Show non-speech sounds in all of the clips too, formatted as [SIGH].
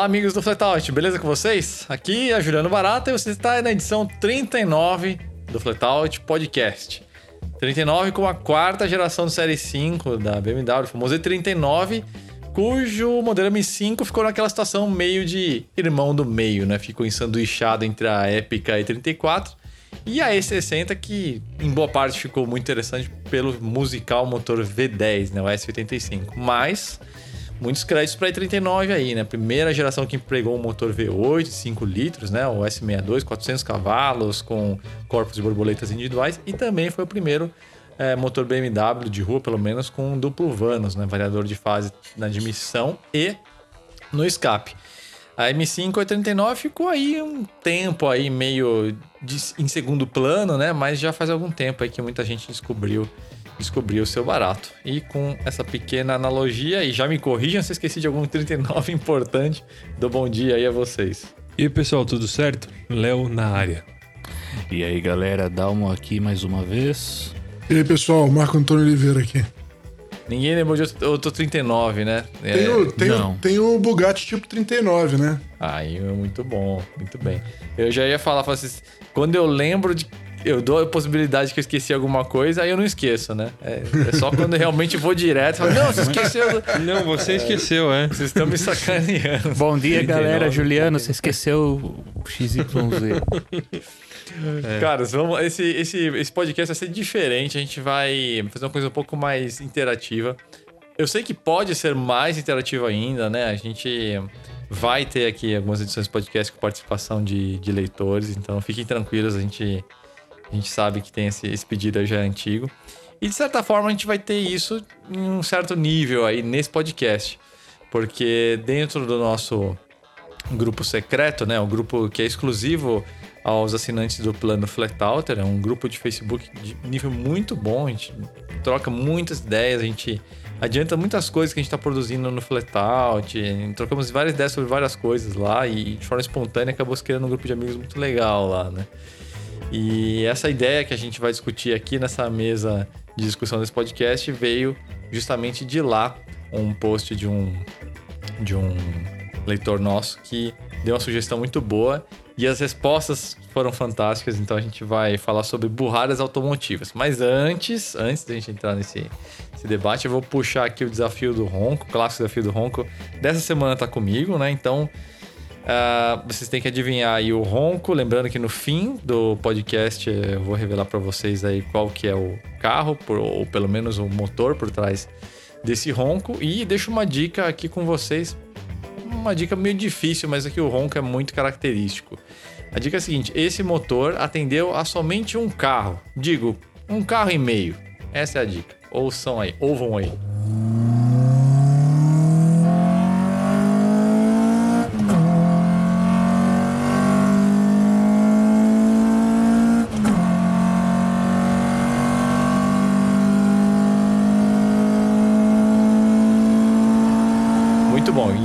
Olá, amigos do Flatout, beleza com vocês? Aqui é Juliano Barata e você está na edição 39 do Flatout Podcast. 39 com a quarta geração do Série 5 da BMW, o famoso E39, cujo modelo M5 ficou naquela situação meio de irmão do meio, né? Ficou ensanduichado entre a épica E34 e a E60, que em boa parte ficou muito interessante pelo musical motor V10, né? O S85. Mas muitos créditos para i39 aí, né? Primeira geração que empregou um motor V8 de 5 litros, né? O S62, 400 cavalos, com corpos de borboletas individuais. E também foi o primeiro é, motor BMW de rua, pelo menos, com duplo vanos, né? Variador de fase na admissão e no escape. A M5 89 ficou aí um tempo aí meio de, em segundo plano, né? Mas já faz algum tempo aí que muita gente descobriu descobrir o seu barato. E com essa pequena analogia, e já me corrijam se esqueci de algum 39 [LAUGHS] importante, do bom dia aí a vocês. E aí, pessoal, tudo certo? Léo na área. E aí, galera, Dalmo aqui mais uma vez. E aí, pessoal, Marco Antônio Oliveira aqui. Ninguém lembrou de outro 39, né? É, tem, o, tem, o, tem o Bugatti tipo 39, né? Aí, muito bom, muito bem. Eu já ia falar, falar assim, quando eu lembro de eu dou a possibilidade que eu esqueci alguma coisa, aí eu não esqueço, né? É, é só quando eu realmente vou direto. Falo, não, você esqueceu. Não, você esqueceu, é. Vocês estão me sacaneando. Bom dia, galera. Juliano, você esqueceu o XYZ. [LAUGHS] É. Cara, vamos, esse, esse, esse podcast vai ser diferente. A gente vai fazer uma coisa um pouco mais interativa. Eu sei que pode ser mais interativo ainda, né? A gente vai ter aqui algumas edições de podcast com participação de, de leitores, então fiquem tranquilos, a gente a gente sabe que tem esse, esse pedido já antigo. E de certa forma a gente vai ter isso em um certo nível aí nesse podcast. Porque dentro do nosso grupo secreto, né? O grupo que é exclusivo aos assinantes do plano Flatout, é um grupo de Facebook de nível muito bom, a gente troca muitas ideias, a gente adianta muitas coisas que a gente está produzindo no Flatout, trocamos várias ideias sobre várias coisas lá e de forma espontânea acabou se criando um grupo de amigos muito legal lá, né? E essa ideia que a gente vai discutir aqui nessa mesa de discussão desse podcast veio justamente de lá, um post de um de um leitor nosso que deu uma sugestão muito boa e as respostas foram fantásticas, então a gente vai falar sobre burradas automotivas. Mas antes, antes da gente entrar nesse, debate, eu vou puxar aqui o desafio do Ronco, o clássico desafio do Ronco. Dessa semana tá comigo, né? Então, Uh, vocês têm que adivinhar aí o ronco. Lembrando que no fim do podcast eu vou revelar para vocês aí qual que é o carro, por, ou pelo menos o motor por trás desse ronco. E deixo uma dica aqui com vocês. Uma dica meio difícil, mas aqui o ronco é muito característico. A dica é a seguinte: esse motor atendeu a somente um carro. Digo, um carro e meio. Essa é a dica. Ouçam aí, ouvam aí.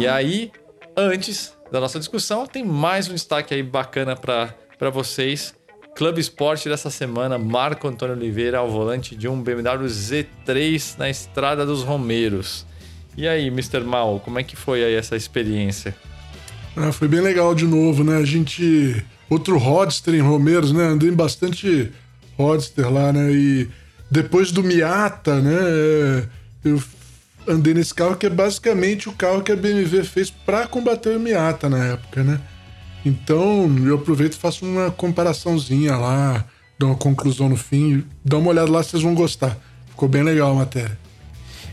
E aí, antes da nossa discussão, tem mais um destaque aí bacana para vocês. Clube Esporte dessa semana, Marco Antônio Oliveira ao volante de um BMW Z3 na Estrada dos Romeiros. E aí, Mr. Mal, como é que foi aí essa experiência? Ah, foi bem legal de novo, né? A gente. Outro Rodster em Romeiros, né? Andei bastante Rodster lá, né? E depois do Miata, né? Eu andei nesse carro que é basicamente o carro que a BMW fez para combater o Miata na época, né? Então eu aproveito e faço uma comparaçãozinha lá, dou uma conclusão no fim, dá uma olhada lá, vocês vão gostar. Ficou bem legal a matéria.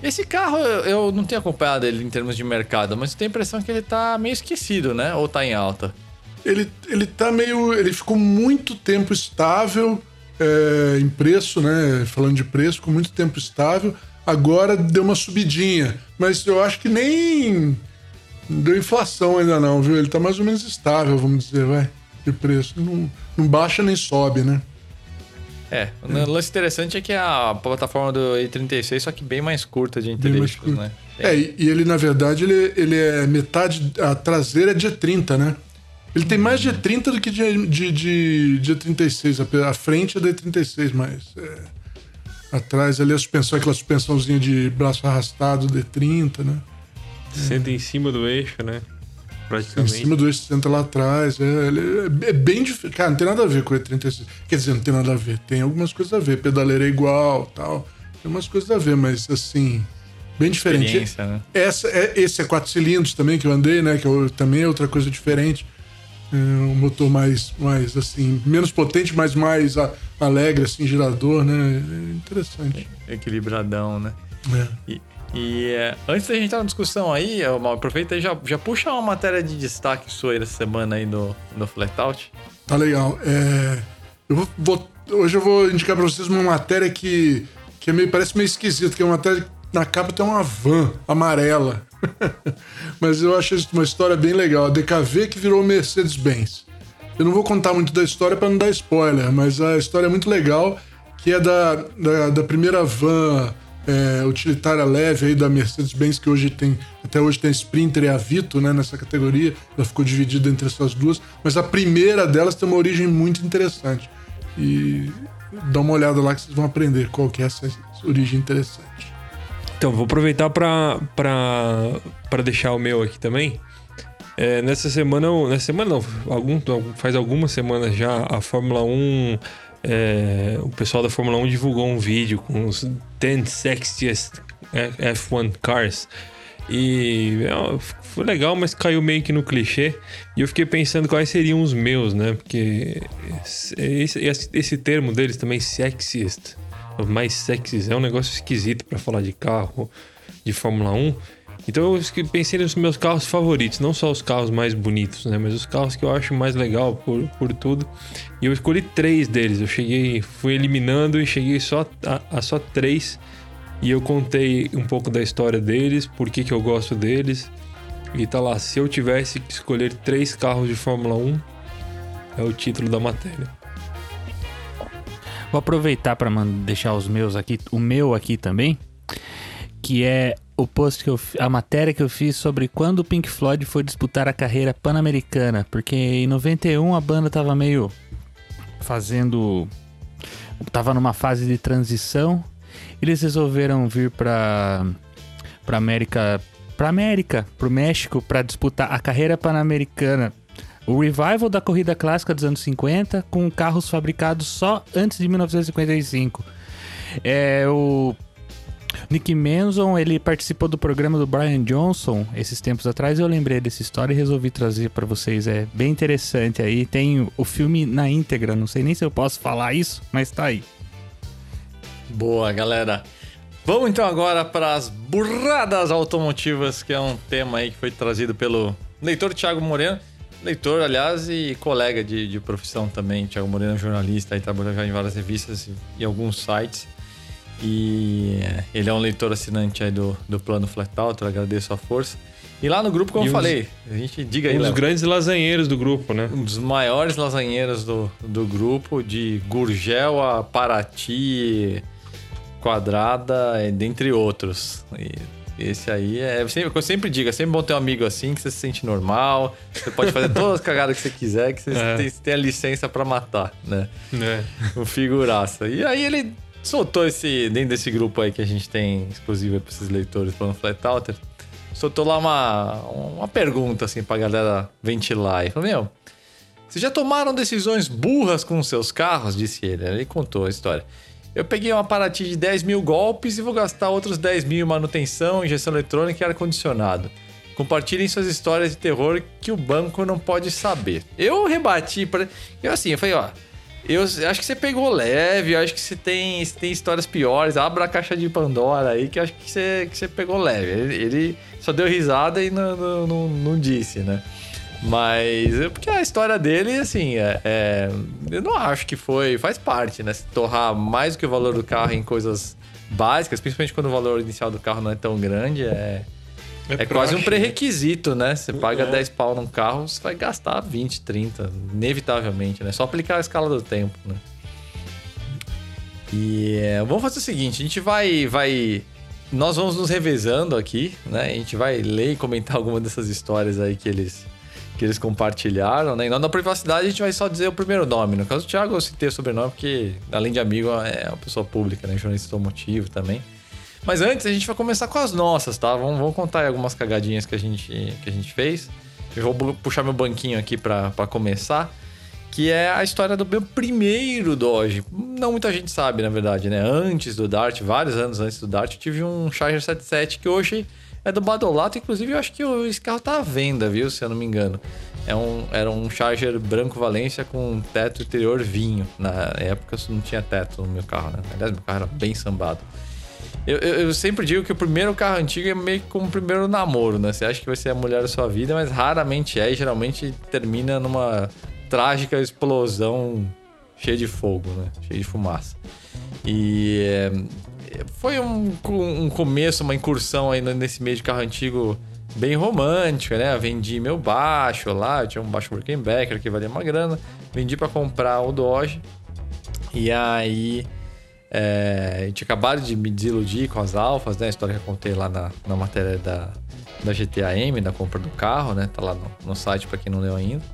Esse carro eu não tenho acompanhado ele em termos de mercado, mas tenho a impressão que ele tá meio esquecido, né? Ou tá em alta? Ele, ele tá meio. Ele ficou muito tempo estável é, em preço, né? Falando de preço, ficou muito tempo estável agora deu uma subidinha. Mas eu acho que nem deu inflação ainda não, viu? Ele tá mais ou menos estável, vamos dizer, vai, de preço. Não, não baixa nem sobe, né? É, o é. lance interessante é que a plataforma do i36, só que bem mais curta de inteligência, né? É, e, e, ele, na verdade, ele, ele é metade. A traseira é de 30, né? Ele tem mais de 30 do que de, de, de, de 36. A, a frente é de 36, mas. É atrás ali a suspensão, aquela suspensãozinha de braço arrastado D30, né? Senta em cima do eixo, né? Em praticamente. cima do E60 lá atrás. É, ele é, é bem diferente. Cara, não tem nada a ver com o E36. Quer dizer, não tem nada a ver. Tem algumas coisas a ver. Pedaleira é igual tal. Tem umas coisas a ver, mas assim. Bem diferente. Né? Essa, é, esse é quatro cilindros também que eu andei, né? Que eu- também é outra coisa diferente. É um motor mais, mais assim, menos potente, mas mais alegre, assim, girador, né? É interessante. Equilibradão, né? É. E, e, é, antes da gente entrar na discussão aí, ó, Mal, aproveita e já, já puxa uma matéria de destaque sua aí dessa semana aí do, do Flatout. Tá legal. É, eu vou, vou- hoje eu vou indicar pra vocês uma matéria que, que é meio, parece meio esquisita, que é uma matéria que na capa tem uma van amarela. [LAUGHS] Mas eu acho uma história bem legal. A DKV que virou Mercedes-Benz. Eu não vou contar muito da história para não dar spoiler, mas a história é muito legal, que é da, da, da primeira van é, utilitária leve aí da Mercedes-Benz, que hoje tem, até hoje tem a Sprinter e a Vito, né, nessa categoria. Ela ficou dividida entre essas duas, mas a primeira delas tem uma origem muito interessante. E dá uma olhada lá que vocês vão aprender qual que é essa origem interessante. Então, vou aproveitar pra deixar o meu aqui também. É, nessa semana, nessa semana não, algum, faz algumas semanas já, a Fórmula 1, é, o pessoal da Fórmula 1 divulgou um vídeo com os 10 sexiest F1 cars. E é, foi legal, mas caiu meio que no clichê. E eu fiquei pensando quais seriam os meus, né? Porque esse, esse, esse termo deles também, sexiest, mais sexys, é um negócio esquisito pra falar de carro de Fórmula 1. Então eu pensei nos meus carros favoritos, não só os carros mais bonitos, né? Mas os carros que eu acho mais legal por, por tudo. E eu escolhi três deles. Eu cheguei, fui eliminando e cheguei só a, a só três. E eu contei um pouco da história deles, por que, que eu gosto deles. E tá lá, se eu tivesse que escolher três carros de Fórmula 1, é o título da matéria. Vou aproveitar para deixar os meus aqui, o meu aqui também, que é o post que eu, a matéria que eu fiz sobre quando o Pink Floyd foi disputar a carreira pan-americana, porque em 91 a banda tava meio fazendo tava numa fase de transição. Eles resolveram vir para para América, para América, pro México para disputar a carreira pan-americana. O revival da corrida clássica dos anos 50 com carros fabricados só antes de 1955. É o Nick Manson, ele participou do programa do Brian Johnson esses tempos atrás. Eu lembrei dessa história e resolvi trazer pra vocês. É bem interessante aí. Tem o filme na íntegra. Não sei nem se eu posso falar isso, mas tá aí. Boa, galera. Vamos então agora para as burradas automotivas, que é um tema aí que foi trazido pelo leitor Thiago Moreno. Leitor, aliás, e colega de, de profissão também. Thiago Moreno é jornalista, aí trabalha já em várias revistas e, e alguns sites. E ele é um leitor assinante aí do, do Plano Flatout, eu agradeço a força. E lá no grupo, como E eu falei, a gente diga aí, Um dos Léo. grandes lasanheiros do grupo, né? Um dos maiores lasanheiros do, do grupo, de Gurgel a Paraty, Quadrada, e dentre outros. E esse aí é. Sempre, eu sempre digo, é sempre bom ter um amigo assim, que você se sente normal, você pode fazer [LAUGHS] todas as cagadas que você quiser, que você É. tem, tem a licença pra matar, né? É. O figuraça. E aí ele soltou esse, dentro desse grupo aí que a gente tem exclusivo pra esses leitores falando Flat Outer, soltou lá uma, uma pergunta assim pra galera ventilar. E falou, meu, vocês já tomaram decisões burras com seus carros? Disse ele. Ele contou a história. Eu peguei uma Paraty de 10 mil golpes e vou gastar outros 10 mil em manutenção, injeção eletrônica e ar-condicionado. Compartilhem suas histórias de terror que o banco não pode saber. Eu rebati para. Eu assim, eu falei, ó. Eu acho que você pegou leve, eu acho que você tem, você tem histórias piores. Abra a caixa de Pandora aí, que eu acho que você, que você pegou leve. Ele, ele só deu risada e não, não, não, não disse, né? Mas é porque a história dele, assim, é, é- eu não acho que foi. Faz parte, né? Se torrar mais do que o valor do carro em coisas básicas, principalmente quando o valor inicial do carro não é tão grande, é, é, quase um praxe, pré-requisito, né? Você paga 10 pau num carro, você vai gastar 20, 30, inevitavelmente, né? Só aplicar a escala do tempo, né? E é, vamos fazer o seguinte, a gente vai, vai... Nós vamos nos revezando aqui, né? A gente vai ler e comentar [LAUGHS] alguma dessas histórias aí que eles, que eles compartilharam, né? E na privacidade a gente vai só dizer o primeiro nome. No caso do Thiago, eu citei o sobrenome porque, além de amigo, é uma pessoa pública, né? Jornalista automotivo também. Mas antes, a gente vai começar com as nossas, tá? Vamos, vamos contar algumas cagadinhas que a gente, que a gente fez. Eu vou puxar meu banquinho aqui para começar. Que é a história do meu primeiro Dodge. Não muita gente sabe, na verdade, né? Antes do Dart, vários anos antes do Dart, eu tive um Charger 77 que hoje é do Badolato. Inclusive, eu acho que esse carro tá à venda, viu? Se eu não me engano. É um, era um Charger branco Valência com teto interior vinho. Na época não tinha teto no meu carro, né? Aliás, meu carro era bem sambado. Eu, eu, eu, sempre digo que o primeiro carro antigo é meio como o primeiro namoro, né? Você acha que vai ser a mulher da sua vida, mas raramente é e geralmente termina numa trágica explosão cheia de fogo, né? Cheia de fumaça. E é, foi um, um começo, uma incursão aí nesse meio de carro antigo bem romântica, né? vendi meu baixo lá, tinha um baixo Birkenbacker que valia uma grana. Vendi para comprar o Dodge. E aí é, a gente acabado de me desiludir com as alfas, né? A história que eu contei lá na, na matéria da, da GTAM, da compra do carro, né? Tá lá no, no site para quem não leu ainda.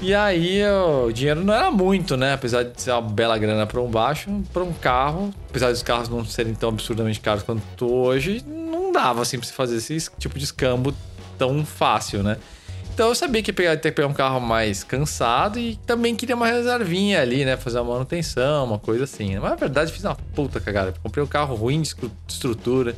E aí o dinheiro não era muito, né? Apesar de ser uma bela grana para um baixo, para um carro, apesar dos carros não serem tão absurdamente caros quanto hoje, não dava assim para você fazer esse tipo de escambo tão fácil, né? Então eu sabia que ia ter que pegar um carro mais cansado e também queria uma reservinha ali, né? Fazer uma manutenção, uma coisa assim. Mas na verdade fiz uma puta cagada. Comprei um carro ruim de estrutura,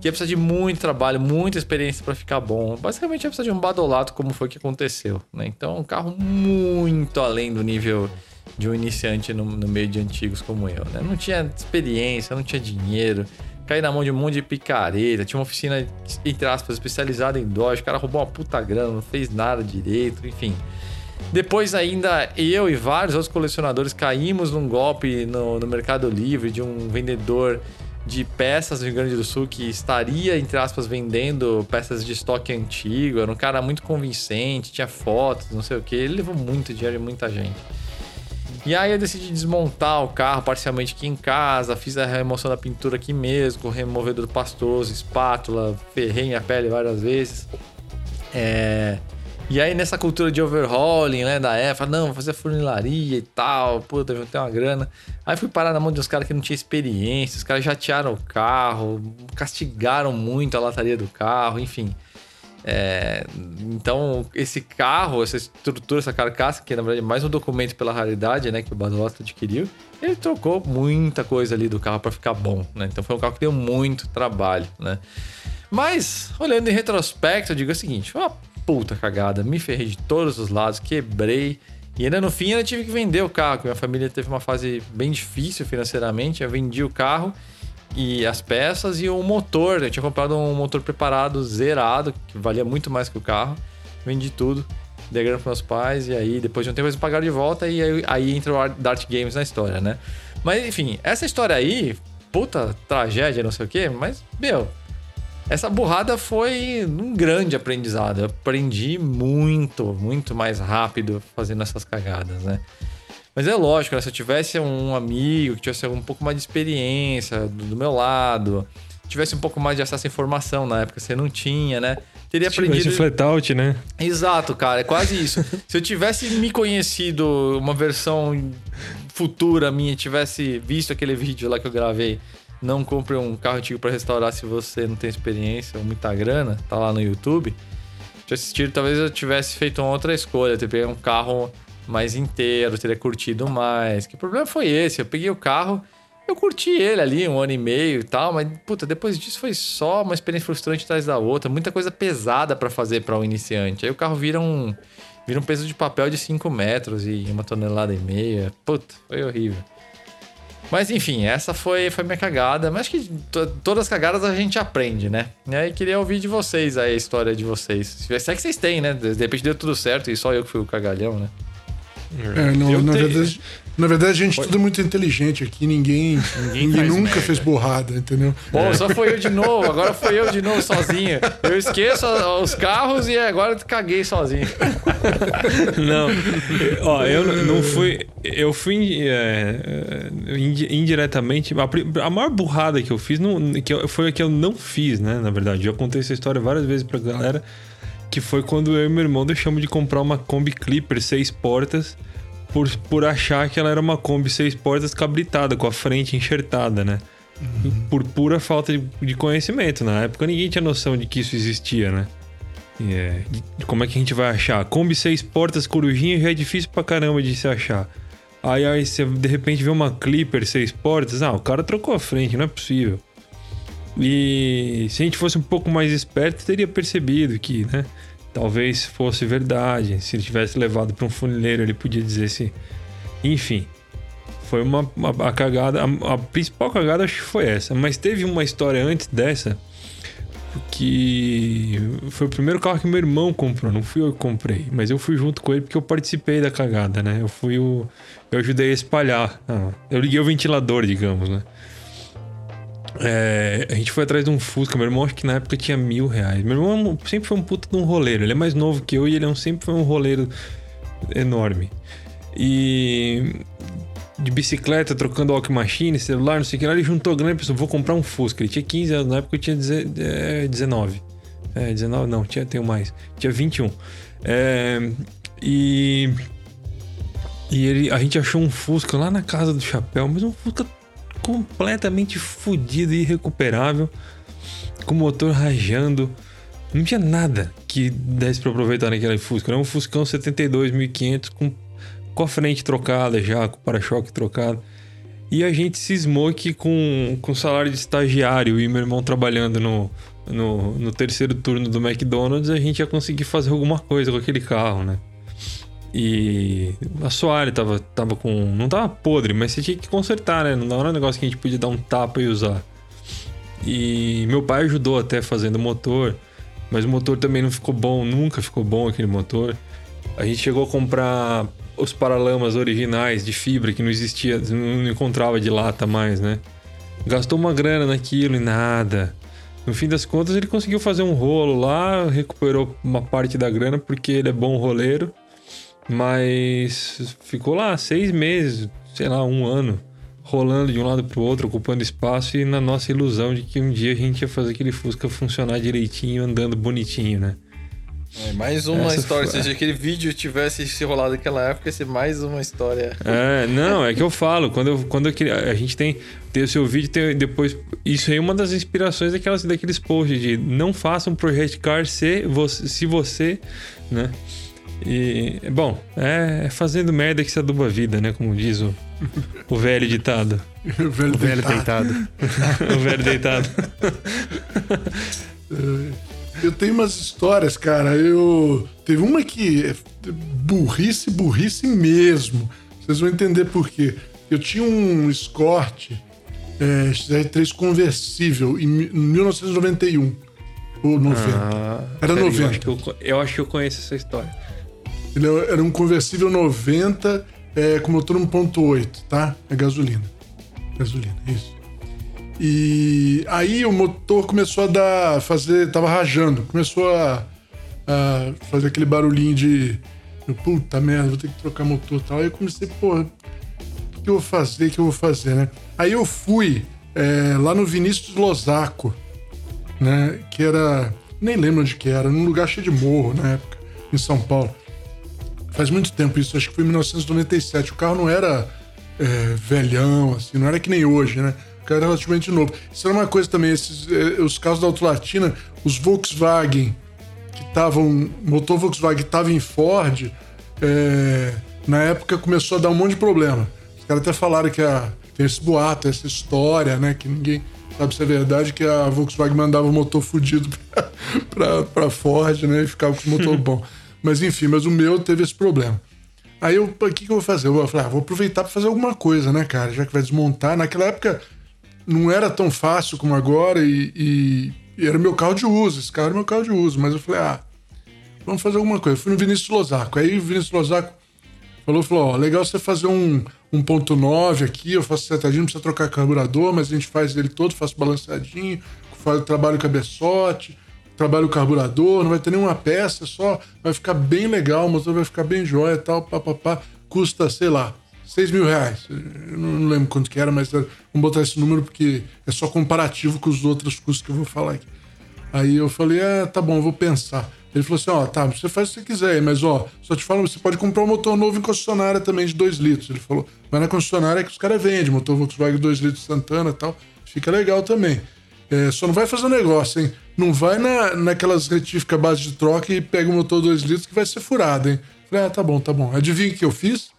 que ia precisar de muito trabalho, muita experiência para ficar bom. Basicamente ia precisar de um badolato, como foi que aconteceu, né? Então um carro muito além do nível de um iniciante no, no meio de antigos como eu, né? Não tinha experiência, não tinha dinheiro caí na mão de um monte de picareta. Tinha uma oficina, entre aspas, especializada em Dodge. O cara roubou uma puta grana, não fez nada direito, enfim. Depois ainda eu e vários outros colecionadores caímos num golpe no, no Mercado Livre de um vendedor de peças do Rio Grande do Sul que estaria, entre aspas, vendendo peças de estoque antigo. Era um cara muito convincente, tinha fotos, não sei o que. Ele levou muito dinheiro de muita gente. E aí eu decidi desmontar o carro parcialmente aqui em casa, fiz a remoção da pintura aqui mesmo, com removedor pastoso, espátula, ferrei minha pele várias vezes. É... E aí nessa cultura de overhauling, né, da EFA, não, vou fazer funilaria e tal, puta, vou ter uma grana. Aí fui parar na mão de uns caras que não tinham experiência, os caras jatearam o carro, castigaram muito a lataria do carro, enfim. É, então, esse carro, essa estrutura, essa carcaça, que na verdade é mais um documento pela raridade né, que o Badolato adquiriu, ele trocou muita coisa ali do carro para ficar bom. Né? Então, foi um carro que deu muito trabalho. Né? Mas, olhando em retrospecto, eu digo o seguinte: puta cagada, me ferrei de todos os lados, quebrei. E ainda no fim, eu tive que vender o carro, minha família teve uma fase bem difícil financeiramente. Eu vendi o carro e as peças e o motor. Eu tinha comprado um motor preparado, zerado, que valia muito mais que o carro. Vendi tudo, dei grana para meus pais, e aí depois de um tempo eles pagaram de volta, e aí, aí entra o Dart Games na história, né? Mas enfim, essa história aí, puta tragédia, não sei o quê, mas, meu, essa burrada foi um grande aprendizado. Eu aprendi muito, muito mais rápido fazendo essas cagadas, né? Mas é lógico, né? se eu tivesse um amigo que tivesse um pouco mais de experiência do, do meu lado, tivesse um pouco mais de acesso à informação na época, você não tinha, né? Teria se aprendido. flat out, né? Exato, cara, é quase isso. [LAUGHS] se eu tivesse me conhecido uma versão futura minha, tivesse visto aquele vídeo lá que eu gravei, não compre um carro antigo para restaurar se você não tem experiência ou muita grana, tá lá no YouTube. De assistir, talvez eu tivesse feito uma outra escolha, ter pegado um carro mais inteiro, teria curtido mais. Que problema foi esse? Eu peguei o carro, eu curti ele ali um ano e meio e tal, mas puta, depois disso foi só uma experiência frustrante atrás da outra, muita coisa pesada para fazer para um iniciante. Aí o carro vira um vira um peso de papel de 5 metros e uma tonelada e meia. Puta, foi horrível. Mas enfim, essa foi, foi minha cagada. Mas acho que todas as cagadas a gente aprende, né? E aí queria ouvir de vocês aí a história de vocês. Se é que vocês têm, né? De repente deu tudo certo e só eu que fui o cagalhão, né? É, não, na, verdade, na verdade, a gente tudo é muito inteligente aqui, ninguém, ninguém, ninguém nunca merda. fez borrada, entendeu? Bom, só foi eu de novo, agora foi eu de novo sozinho. Eu esqueço os carros e agora caguei sozinho. Não, ó, eu não fui. Eu fui é, indiretamente. A maior burrada que eu fiz não, que foi a que eu não fiz, né? Na verdade, eu contei essa história várias vezes pra galera que foi quando eu e meu irmão deixamos de comprar uma Kombi Clipper seis portas por, por achar que ela era uma Kombi seis portas cabritada, com a frente enxertada, né? Uhum. Por pura falta de, de, conhecimento. Na época ninguém tinha noção de que isso existia, né? É, como é que a gente vai achar? Kombi seis portas, corujinha já é difícil pra caramba de se achar. Aí, aí você de repente vê uma Clipper seis portas, ah, o cara trocou a frente, não é possível. E se a gente fosse um pouco mais esperto, teria percebido que, né? Talvez fosse verdade. Se ele tivesse levado para um funileiro, ele podia dizer se. Enfim, foi uma, uma a cagada. A, a, principal cagada acho que foi essa. Mas teve uma história antes dessa que foi o primeiro carro que meu irmão comprou. Não fui eu que comprei, mas eu fui junto com ele porque eu participei da cagada, né? Eu fui o. Eu ajudei a espalhar. Ah, eu liguei o ventilador, digamos, né? É, a gente foi atrás de um Fusca. Meu irmão, acho que na época tinha mil reais. Meu irmão sempre foi um puta de um roleiro. Ele é mais novo que eu e ele é um, sempre foi um roleiro enorme. E de bicicleta, trocando walk machine, celular, não sei o que lá, ele juntou grana e pensou, vou comprar um Fusca. Ele tinha 15 anos, na época eu tinha 19. É, 19 não, tinha, tenho mais. Tinha 21. É, e... E ele, a gente achou um Fusca lá na casa do Chapéu, mas um Fusca completamente fodido e irrecuperável, com o motor rajando. Não tinha nada que desse para aproveitar naquele Fusca. Era um Fuscão 72 1500 com, com a frente trocada já, com o para-choque trocado. E a gente cismou que com, com salário de estagiário e meu irmão trabalhando no, no, no terceiro turno do McDonald's, a gente ia conseguir fazer alguma coisa com aquele carro, né? E a assoalho tava, tava com. Não tava podre, mas você tinha que consertar, né? Não era um negócio que a gente podia dar um tapa e usar. E meu pai ajudou até fazendo o motor, mas o motor também não ficou bom, nunca ficou bom aquele motor. A gente chegou a comprar os paralamas originais de fibra que não existia, não encontrava de lata mais, né? Gastou uma grana naquilo e nada. No fim das contas, ele conseguiu fazer um rolo lá, recuperou uma parte da grana porque ele é bom roleiro mas ficou lá seis meses, sei lá, um ano, rolando de um lado pro outro, ocupando espaço e na nossa ilusão de que um dia a gente ia fazer aquele Fusca funcionar direitinho, andando bonitinho, né? É, mais uma Essa história. Foi... Se aquele vídeo tivesse se rolado naquela época, ia ser mais uma história. É, não, é que eu falo. Quando, eu, quando eu, a gente tem, tem o seu vídeo, tem depois. Isso aí é uma das inspirações daquelas, daqueles posts de não faça um Project Car se você, se você né? E, bom, é fazendo merda que se aduba a vida, né? Como diz o, o velho ditado. [LAUGHS] o velho, o velho deitado. [LAUGHS] o velho deitado. Eu tenho umas histórias, cara. Eu. Teve uma que é burrice, burrice mesmo. Vocês vão entender por quê. Eu tinha um Escort é, XR3 conversível em 1991. Ou 90. Ah, Era 90. Eu acho, eu, eu acho que eu conheço essa história. Ele é, era um conversível 90 é, com motor 1.8, tá? É gasolina. Gasolina, isso. E aí o motor começou a dar, fazer, tava rajando, começou a, a fazer aquele barulhinho de, puta merda, vou ter que trocar motor e tal. Aí eu comecei, porra, o que eu vou fazer, o que eu vou fazer, né? Aí eu fui é, lá no Vinícius Losaco, né? Que era, nem lembro onde que era, num lugar cheio de morro na época, em São Paulo. Faz muito tempo isso, acho que foi em 1997. O carro não era é, velhão, assim, não era que nem hoje, né? O carro era relativamente novo. Isso era uma coisa também, esses, é, os carros da Autolatina, os Volkswagen, que estavam. motor Volkswagen estava em Ford, é, na época começou a dar um monte de problema. Os caras até falaram que a, tem esse boato, essa história, né? Que ninguém sabe se é verdade, que a Volkswagen mandava o motor fudido [LAUGHS] para Ford, né? E ficava com o motor [LAUGHS] bom. Mas enfim, mas o meu teve esse problema. Aí eu, o que, que eu vou fazer? Eu falei, ah, vou aproveitar para fazer alguma coisa, né, cara? Já que vai desmontar. Naquela época não era tão fácil como agora e, e, e era meu carro de uso. Esse carro era meu carro de uso. Mas eu falei, ah, vamos fazer alguma coisa. Eu fui no Vinícius Losaco. Aí o Vinícius Losaco falou, falou, ó, legal você fazer um 1.9 aqui, eu faço setadinho, não precisa trocar carburador, mas a gente faz ele todo, faço balanceadinho, faz, trabalho cabeçote trabalha o carburador, não vai ter nenhuma peça, só vai ficar bem legal, o motor vai ficar bem jóia e tal, papapá. Custa, sei lá, 6 mil reais. Eu não lembro quanto que era, mas vamos botar esse número porque é só comparativo com os outros custos que eu vou falar aqui. Aí eu falei, ah, tá bom, vou pensar. Ele falou assim, ó, tá, você faz o que você quiser, mas ó, só te falo, você pode comprar um motor novo em concessionária também de 2 litros. Ele falou, mas na concessionária é que os caras vendem, motor Volkswagen 2 litros Santana e tal, fica legal também. É, só não vai fazer um negócio, hein? Não vai na, naquelas retíficas base de troca e pega o motor 2 litros que vai ser furado, hein? Falei, ah, tá bom, tá bom. Adivinha o que eu fiz?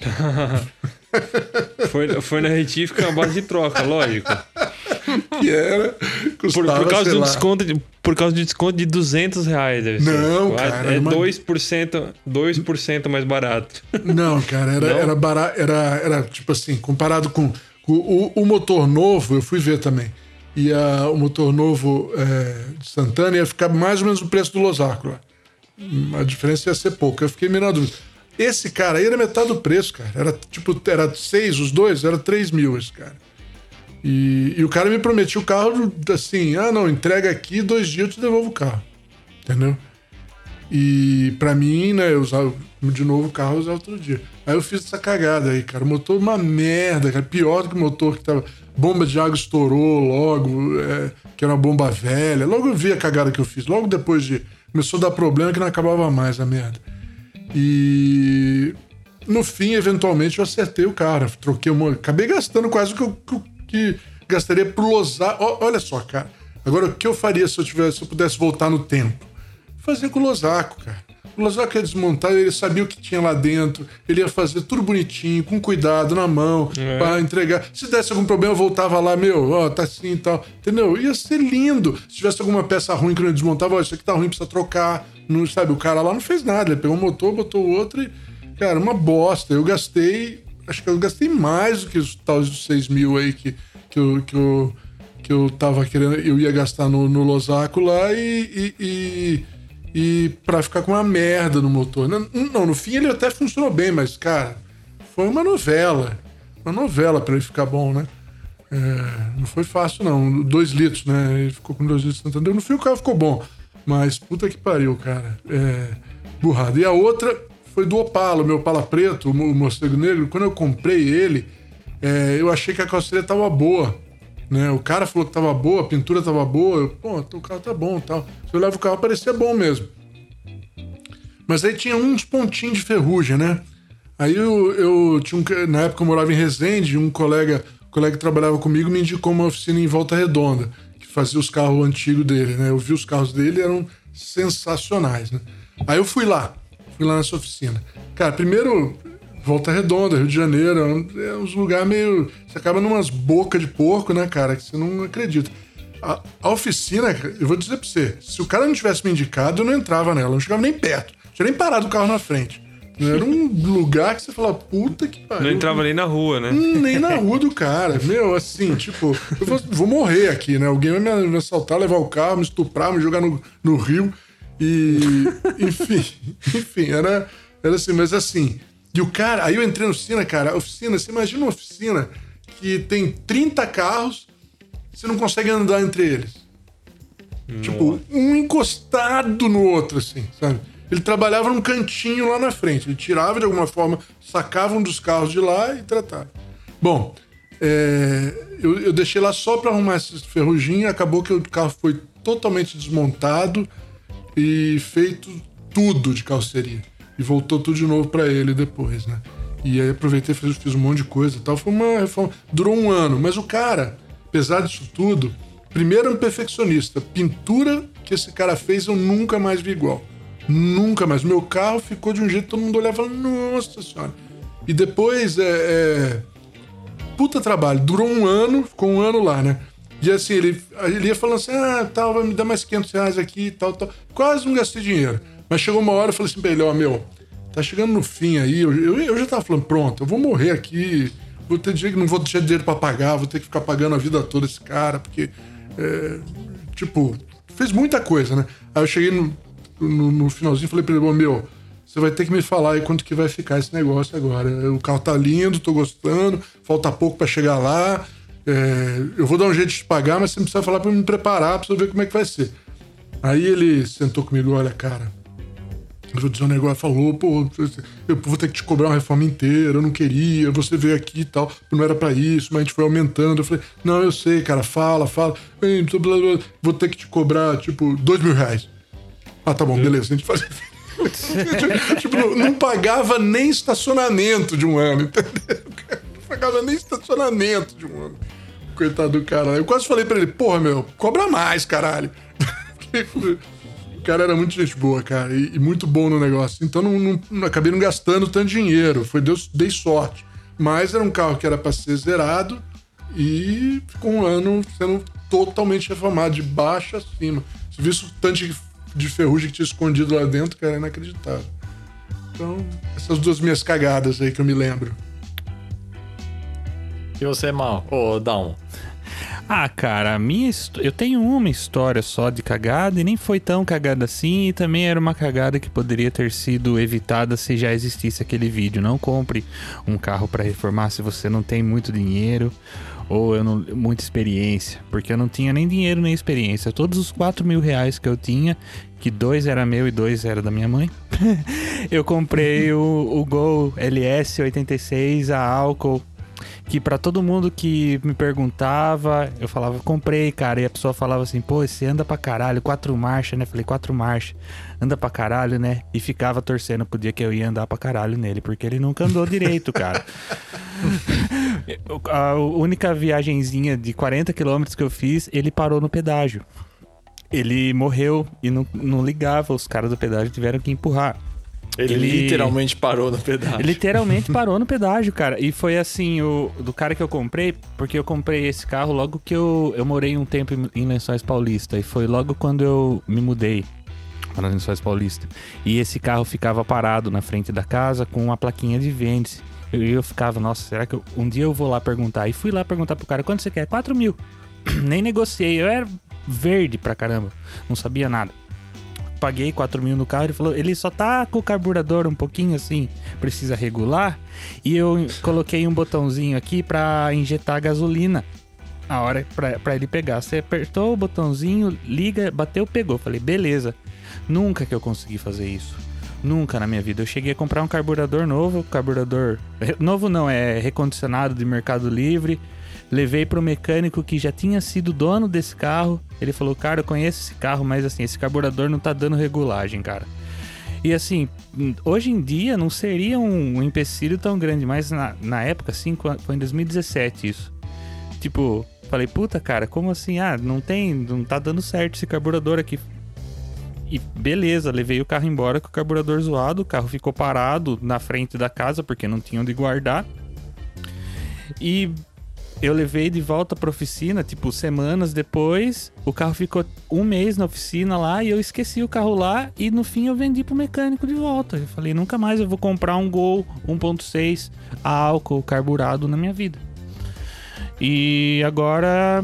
[LAUGHS] foi, foi na retífica a base de troca, lógico. [LAUGHS] que era. Custava, por, por, causa do desconto de, por causa do desconto de 200 reais, deve ser. Não, cara. É uma... 2%, 2% mais barato. Não, cara, era, Não? era barato. Era, era tipo assim, comparado com. com o, o, motor novo, eu fui ver também. E a, o motor novo é, de Santana ia ficar mais ou menos o preço do Losarco lá. A diferença ia ser pouca. Eu fiquei meio na dúvida. Esse cara aí era metade do preço, cara. Era tipo, era seis os dois, era 3 mil esse cara. E, e, o cara me prometia o carro assim: ah, não, entrega aqui, dois dias eu te devolvo o carro. Entendeu? E para mim, né, eu usava de novo o carro, eu usava outro dia. Aí eu fiz essa cagada aí, cara. O motor uma merda, cara. Pior do que o motor que tava. Bomba de água estourou logo, é, que era uma bomba velha. Logo eu vi a cagada que eu fiz. Logo depois de. Começou a dar problema que não acabava mais a merda. E. No fim, eventualmente, eu acertei o cara. Troquei uma. Acabei gastando quase o que eu que gastaria pro Losaco. Olha só, cara. Agora, o que eu faria se eu tivesse, se eu pudesse voltar no tempo? Fazer com o Losaco, cara. O Losaco ia desmontar, ele sabia o que tinha lá dentro, ele ia fazer tudo bonitinho, com cuidado, na mão, é. para entregar. Se desse algum problema, eu voltava lá, meu, ó, tá assim e tal. Entendeu? Ia ser lindo. Se tivesse alguma peça ruim que não desmontava, ó, isso aqui tá ruim, precisa trocar. Não, sabe, o cara lá não fez nada. Ele pegou um motor, botou o outro e. Cara, uma bosta. Eu gastei acho que eu gastei mais do que os tais dos 6 mil aí que, que, eu, que, eu, que eu tava querendo. Eu ia gastar no, no Losaco lá e. e, e, e para ficar com uma merda no motor. Não, não, no fim ele até funcionou bem, mas, cara, foi uma novela. Uma novela para ele ficar bom, né? É, não foi fácil, não. Dois litros, né? Ele ficou com dois litros de Santander. No fim o carro ficou bom. Mas puta que pariu, cara. É. E a outra, foi do Opala, meu Opala preto, o morcego negro. Quando eu comprei ele, é, eu achei que a carroceria tava boa. Né? O cara falou que tava boa, a pintura tava boa. Eu, pô, o carro tá bom tal. Se eu olhava o carro, parecia bom mesmo. Mas aí tinha uns pontinhos de ferrugem, né? Aí eu, eu tinha um, na época eu morava em Resende, um colega, um colega que trabalhava comigo me indicou uma oficina em Volta Redonda, que fazia os carros antigos dele, né? Eu vi os carros dele, eram sensacionais, né? Aí eu fui lá fui lá nessa oficina. Cara, primeiro, Volta Redonda, Rio de Janeiro, é uns lugares meio. Você acaba numas bocas de porco, né, cara, que você não acredita. A, a, oficina, eu vou dizer pra você, se o cara não tivesse me indicado, eu não entrava nela, eu não chegava nem perto. Não tinha nem parado o carro na frente. Era um [LAUGHS] lugar que você fala, puta que pariu. Não entrava nem na rua, né? Hum, nem na rua do [LAUGHS] cara. Meu, assim, tipo, eu vou, vou morrer aqui, né? Alguém vai me, me assaltar, levar o carro, me estuprar, me jogar no, no rio. E, [LAUGHS] enfim, enfim, era, era assim, mas assim. E o cara, aí eu entrei na oficina, cara, oficina, você imagina uma oficina que tem 30 carros, você não consegue andar entre eles. Nossa. Tipo, um encostado no outro, assim, sabe? Ele trabalhava num cantinho lá na frente. Ele tirava de alguma forma, sacava um dos carros de lá e tratava. Bom, é, eu, eu, deixei lá só para arrumar esses ferruginhos. Acabou que o carro foi totalmente desmontado e feito tudo de calceria. E voltou tudo de novo para ele depois, né? E aí aproveitei e fiz, fiz, um monte de coisa e tal. Foi uma reforma. Durou um ano, mas o cara, apesar disso tudo, primeiro é um perfeccionista. Pintura que esse cara fez eu nunca mais vi igual. Nunca mais. Meu carro ficou de um jeito que todo mundo olhava e falava, nossa senhora. E depois é, é. Puta trabalho. Durou um ano, ficou um ano lá, né? E assim, ele, ele ia falando assim: ah, tal, vai me dar mais 500 reais aqui e tal, tal. Quase não gastei dinheiro. Mas chegou uma hora eu falei assim pra meu, tá chegando no fim aí. Eu, eu, eu, já tava falando: pronto, eu vou morrer aqui. Vou ter dinheiro, não vou ter dinheiro pra pagar, vou ter que ficar pagando a vida toda esse cara, porque, é, tipo, fez muita coisa, né? Aí eu cheguei no, no, no finalzinho e falei pra ele: meu, você vai ter que me falar aí quanto que vai ficar esse negócio agora. O carro tá lindo, tô gostando, falta pouco para chegar lá. É, eu vou dar um jeito de pagar, mas você precisa falar para me preparar, para ver como é que vai ser. Aí ele sentou comigo, olha, cara, eu vou dizer um negócio, falou, pô, eu vou ter que te cobrar uma reforma inteira, eu não queria, você veio aqui e tal, não era para isso, mas a gente foi aumentando. Eu falei, não, eu sei, cara, fala, fala, vou ter que te cobrar, tipo, dois mil reais. Ah, tá bom, beleza, a gente faz. [LAUGHS] tipo, não pagava nem estacionamento de um ano, entendeu? Não pagava nem estacionamento de um ano. Coitado do cara. Eu quase falei pra ele, porra, meu, cobra mais, caralho. [LAUGHS] o cara era muito gente boa, cara, e, e muito bom no negócio. Então não, não- não- acabei não gastando tanto dinheiro. Foi Deus, dei sorte. Mas era um carro que era pra ser zerado e ficou um ano sendo totalmente reformado, de baixo a cima. Se visse o tanto de, ferrugem que tinha escondido lá dentro, cara, é inacreditável. Então, essas duas minhas cagadas aí que eu me lembro. E você, Mal? Ô, Down. Ah, cara, a minha eu tenho uma história só de cagada e nem foi tão cagada assim e também era uma cagada que poderia ter sido evitada se já existisse aquele vídeo. Não compre um carro para reformar se você não tem muito dinheiro ou eu não, muita experiência, porque eu não tinha nem dinheiro nem experiência. Todos os 4 mil reais que eu tinha, que dois era meu e dois era da minha mãe, [LAUGHS] eu comprei o, o Gol LS 86 a álcool que pra todo mundo que me perguntava, eu falava, comprei, cara. E a pessoa falava assim, pô, você anda pra caralho, quatro marchas, né? Falei, quatro marchas, anda pra caralho, né? E ficava torcendo pro dia que eu ia andar pra caralho nele, porque ele nunca andou direito, cara. [LAUGHS] a única viagenzinha de 40 quilômetros que eu fiz, ele parou no pedágio. Ele morreu e não, não ligava, os caras do pedágio tiveram que empurrar. Ele, Ele- literalmente parou no. Ele literalmente [LAUGHS] parou no pedágio, cara. E foi assim, o do cara que eu comprei, porque eu comprei esse carro logo que eu, eu morei um tempo em, em Lençóis Paulista. E foi logo quando eu me mudei para Lençóis Paulista. E esse carro ficava parado na frente da casa com uma plaquinha de vende. E eu, eu ficava, nossa, será que eu- um dia eu vou lá perguntar? E fui lá perguntar pro cara, quanto você quer? 4 mil. [CLEARS THROAT] Nem negociei, eu era verde pra caramba, não sabia nada paguei 4 mil no carro, ele falou, ele só tá com o carburador um pouquinho assim, precisa regular. E eu coloquei um botãozinho aqui pra injetar gasolina. A hora pra ele pegar. Você apertou o botãozinho, liga, bateu, pegou. Falei, beleza. Nunca que eu consegui fazer isso. Nunca na minha vida. Eu cheguei a comprar um carburador novo, carburador. [LAUGHS] Novo não, é recondicionado de Mercado Livre. Levei pro mecânico que já tinha sido dono desse carro. Ele falou, cara, eu conheço esse carro, mas assim, esse carburador não tá dando regulagem, cara. E assim, hoje em dia não seria um, um empecilho tão grande, mas na, na época, assim, foi em 2017 isso. Tipo, falei, puta, cara, como assim? Ah, não tem, não tá dando certo esse carburador aqui. E beleza, levei o carro embora com o carburador zoado, o carro ficou parado na frente da casa porque não tinha onde guardar. E eu levei de volta pra oficina, tipo, semanas depois. O carro ficou um mês na oficina lá e eu esqueci o carro lá. E no fim eu vendi pro mecânico de volta. Eu falei, nunca mais eu vou comprar um Gol 1.6 a álcool carburado na minha vida. E agora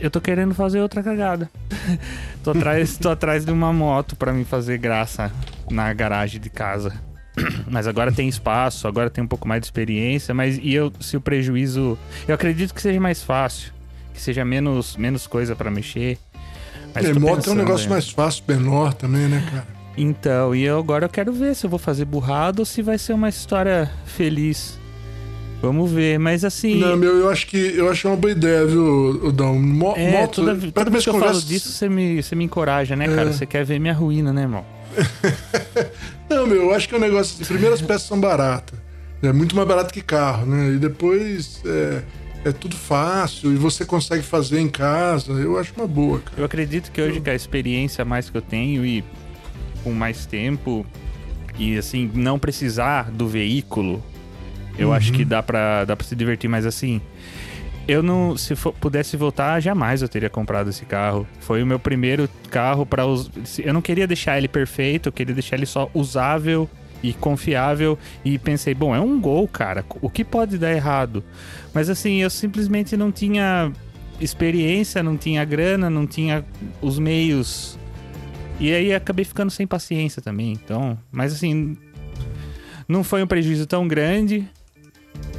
eu tô querendo fazer outra cagada. [LAUGHS] tô, atrás, tô atrás de uma moto pra me fazer graça na garagem de casa. [CLEARS THROAT] Mas agora tem espaço, agora tem um pouco mais de experiência, mas e eu, se o prejuízo. Eu acredito que seja mais fácil, que seja menos, menos coisa pra mexer. Mas É, tô moto é um negócio é. mais fácil, menor também, né, cara? Então, e eu agora eu quero ver se eu vou fazer burrado ou se vai ser uma história feliz. Vamos ver, mas assim. Não, meu, eu acho que eu acho uma boa ideia, viu, Dão? Mo é, moto, toda, para toda vez que eu falo disso, você me, você me encoraja, né, cara? É. Você quer ver minha ruína, né, irmão? [LAUGHS] Não, meu, eu acho que é um negócio assim, primeiro as peças são baratas. É muito mais barato que carro, né? E depois é, é tudo fácil e você consegue fazer em casa. Eu acho uma boa, cara. Eu acredito que hoje, com a experiência mais que eu tenho e com mais tempo, e assim, não precisar do veículo, eu acho que dá pra, dá pra se divertir, mas assim. Eu não, se for- pudesse voltar, jamais eu teria comprado esse carro. Foi o meu primeiro carro para us... Eu não queria deixar ele perfeito, eu queria deixar ele só usável e confiável. E pensei, bom, é um gol, cara. O que pode dar errado? Mas assim, eu simplesmente não tinha experiência, não tinha grana, não tinha os meios. E aí acabei ficando sem paciência também. Então, mas assim, não foi um prejuízo tão grande.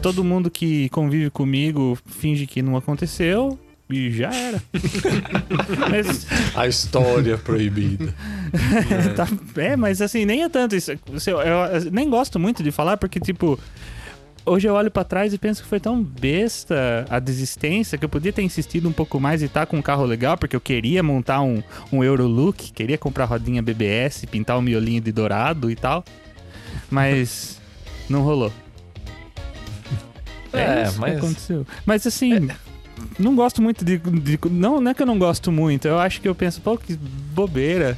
Todo mundo que convive comigo finge que não aconteceu e já era. [LAUGHS] mas, A história proibida. [LAUGHS] tá- é, mas assim, nem é tanto isso. Assim, Eu, eu nem gosto muito de falar porque, tipo, hoje eu olho pra trás e penso que foi tão besta a desistência que eu podia ter insistido um pouco mais e tá com um carro legal, porque eu queria montar um, um Eurolook, queria comprar rodinha BBS, pintar o miolinho de dourado e tal. Mas não rolou. É, isso que mas- aconteceu. Mas assim, não gosto muito de, de- Não, não é que eu não gosto muito, eu acho que eu penso, pô, que bobeira.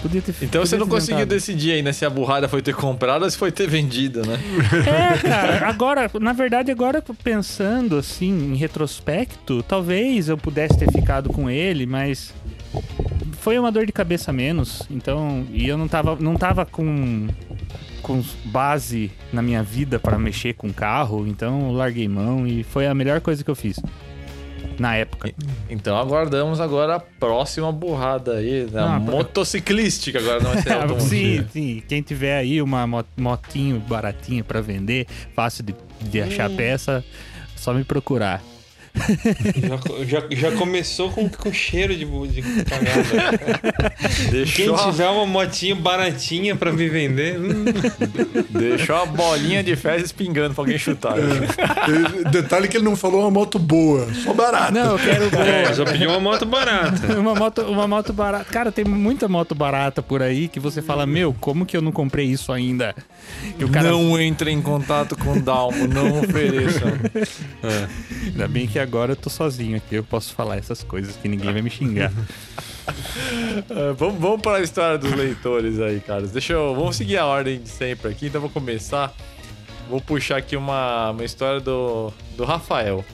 Podia ter Então você podia não ter conseguiu tentado. decidir ainda se a burrada foi ter comprado ou se foi ter vendido, né? É, [LAUGHS] cara, agora, na verdade, agora pensando assim, em retrospecto, talvez eu pudesse ter ficado com ele, mas foi uma dor de cabeça menos. Então, e eu não tava, não tava com, com base na minha vida pra mexer com carro, então eu larguei mão e foi a melhor coisa que eu fiz. Na época. Então aguardamos agora a próxima burrada aí, da Ah, pra- motociclística agora não vai ser [LAUGHS] automotiva. sim, sim. Quem tiver aí uma mo- motinho baratinha pra vender, fácil de, de achar peça, só me procurar. Já, já, já começou com, com cheiro de, de cagada. Quem Deixou, tiver uma motinha baratinha pra me vender, hum, deixou a bolinha de fezes pingando pra alguém chutar. E Detalhe que ele não falou uma moto boa, só barata. Não, eu quero é, só pediu uma moto barata. [LAUGHS] uma moto, uma moto barata. Cara, tem muita moto barata por aí que você fala, meu, como que eu não comprei isso ainda? Que o cara Não entre em contato com o Dalmo, não ofereça. [LAUGHS] Ainda bem que agora eu tô sozinho aqui, eu posso falar essas coisas que ninguém vai me xingar. [LAUGHS] Ah, vamos, vamos para a história dos leitores aí, cara. Deixa eu. Vamos seguir a ordem de sempre aqui, então vou começar. Vou puxar aqui uma, uma história do, do Rafael.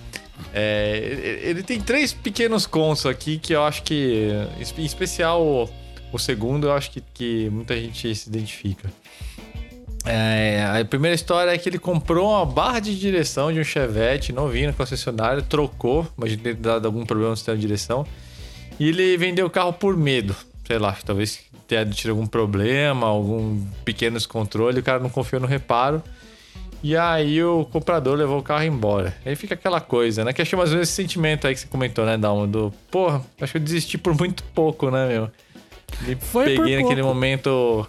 É, ele- ele tem três pequenos contos aqui que eu acho que. Em especial o, o segundo, eu acho que, que muita gente se identifica. É, a primeira história é que ele comprou uma barra de direção de um Chevette novinho na concessionária, trocou, imagina ter dado algum problema no sistema de direção, e ele vendeu o carro por medo. Sei lá, talvez tenha tido algum problema, algum pequeno descontrole, o cara não confiou no reparo. E aí o comprador levou o carro embora. Aí fica aquela coisa, né? Que achei mais ou menos esse sentimento aí que você comentou, né, Dalmo? Do, porra, acho que eu desisti por muito pouco, né, meu? Me Foi peguei naquele pouco. momento.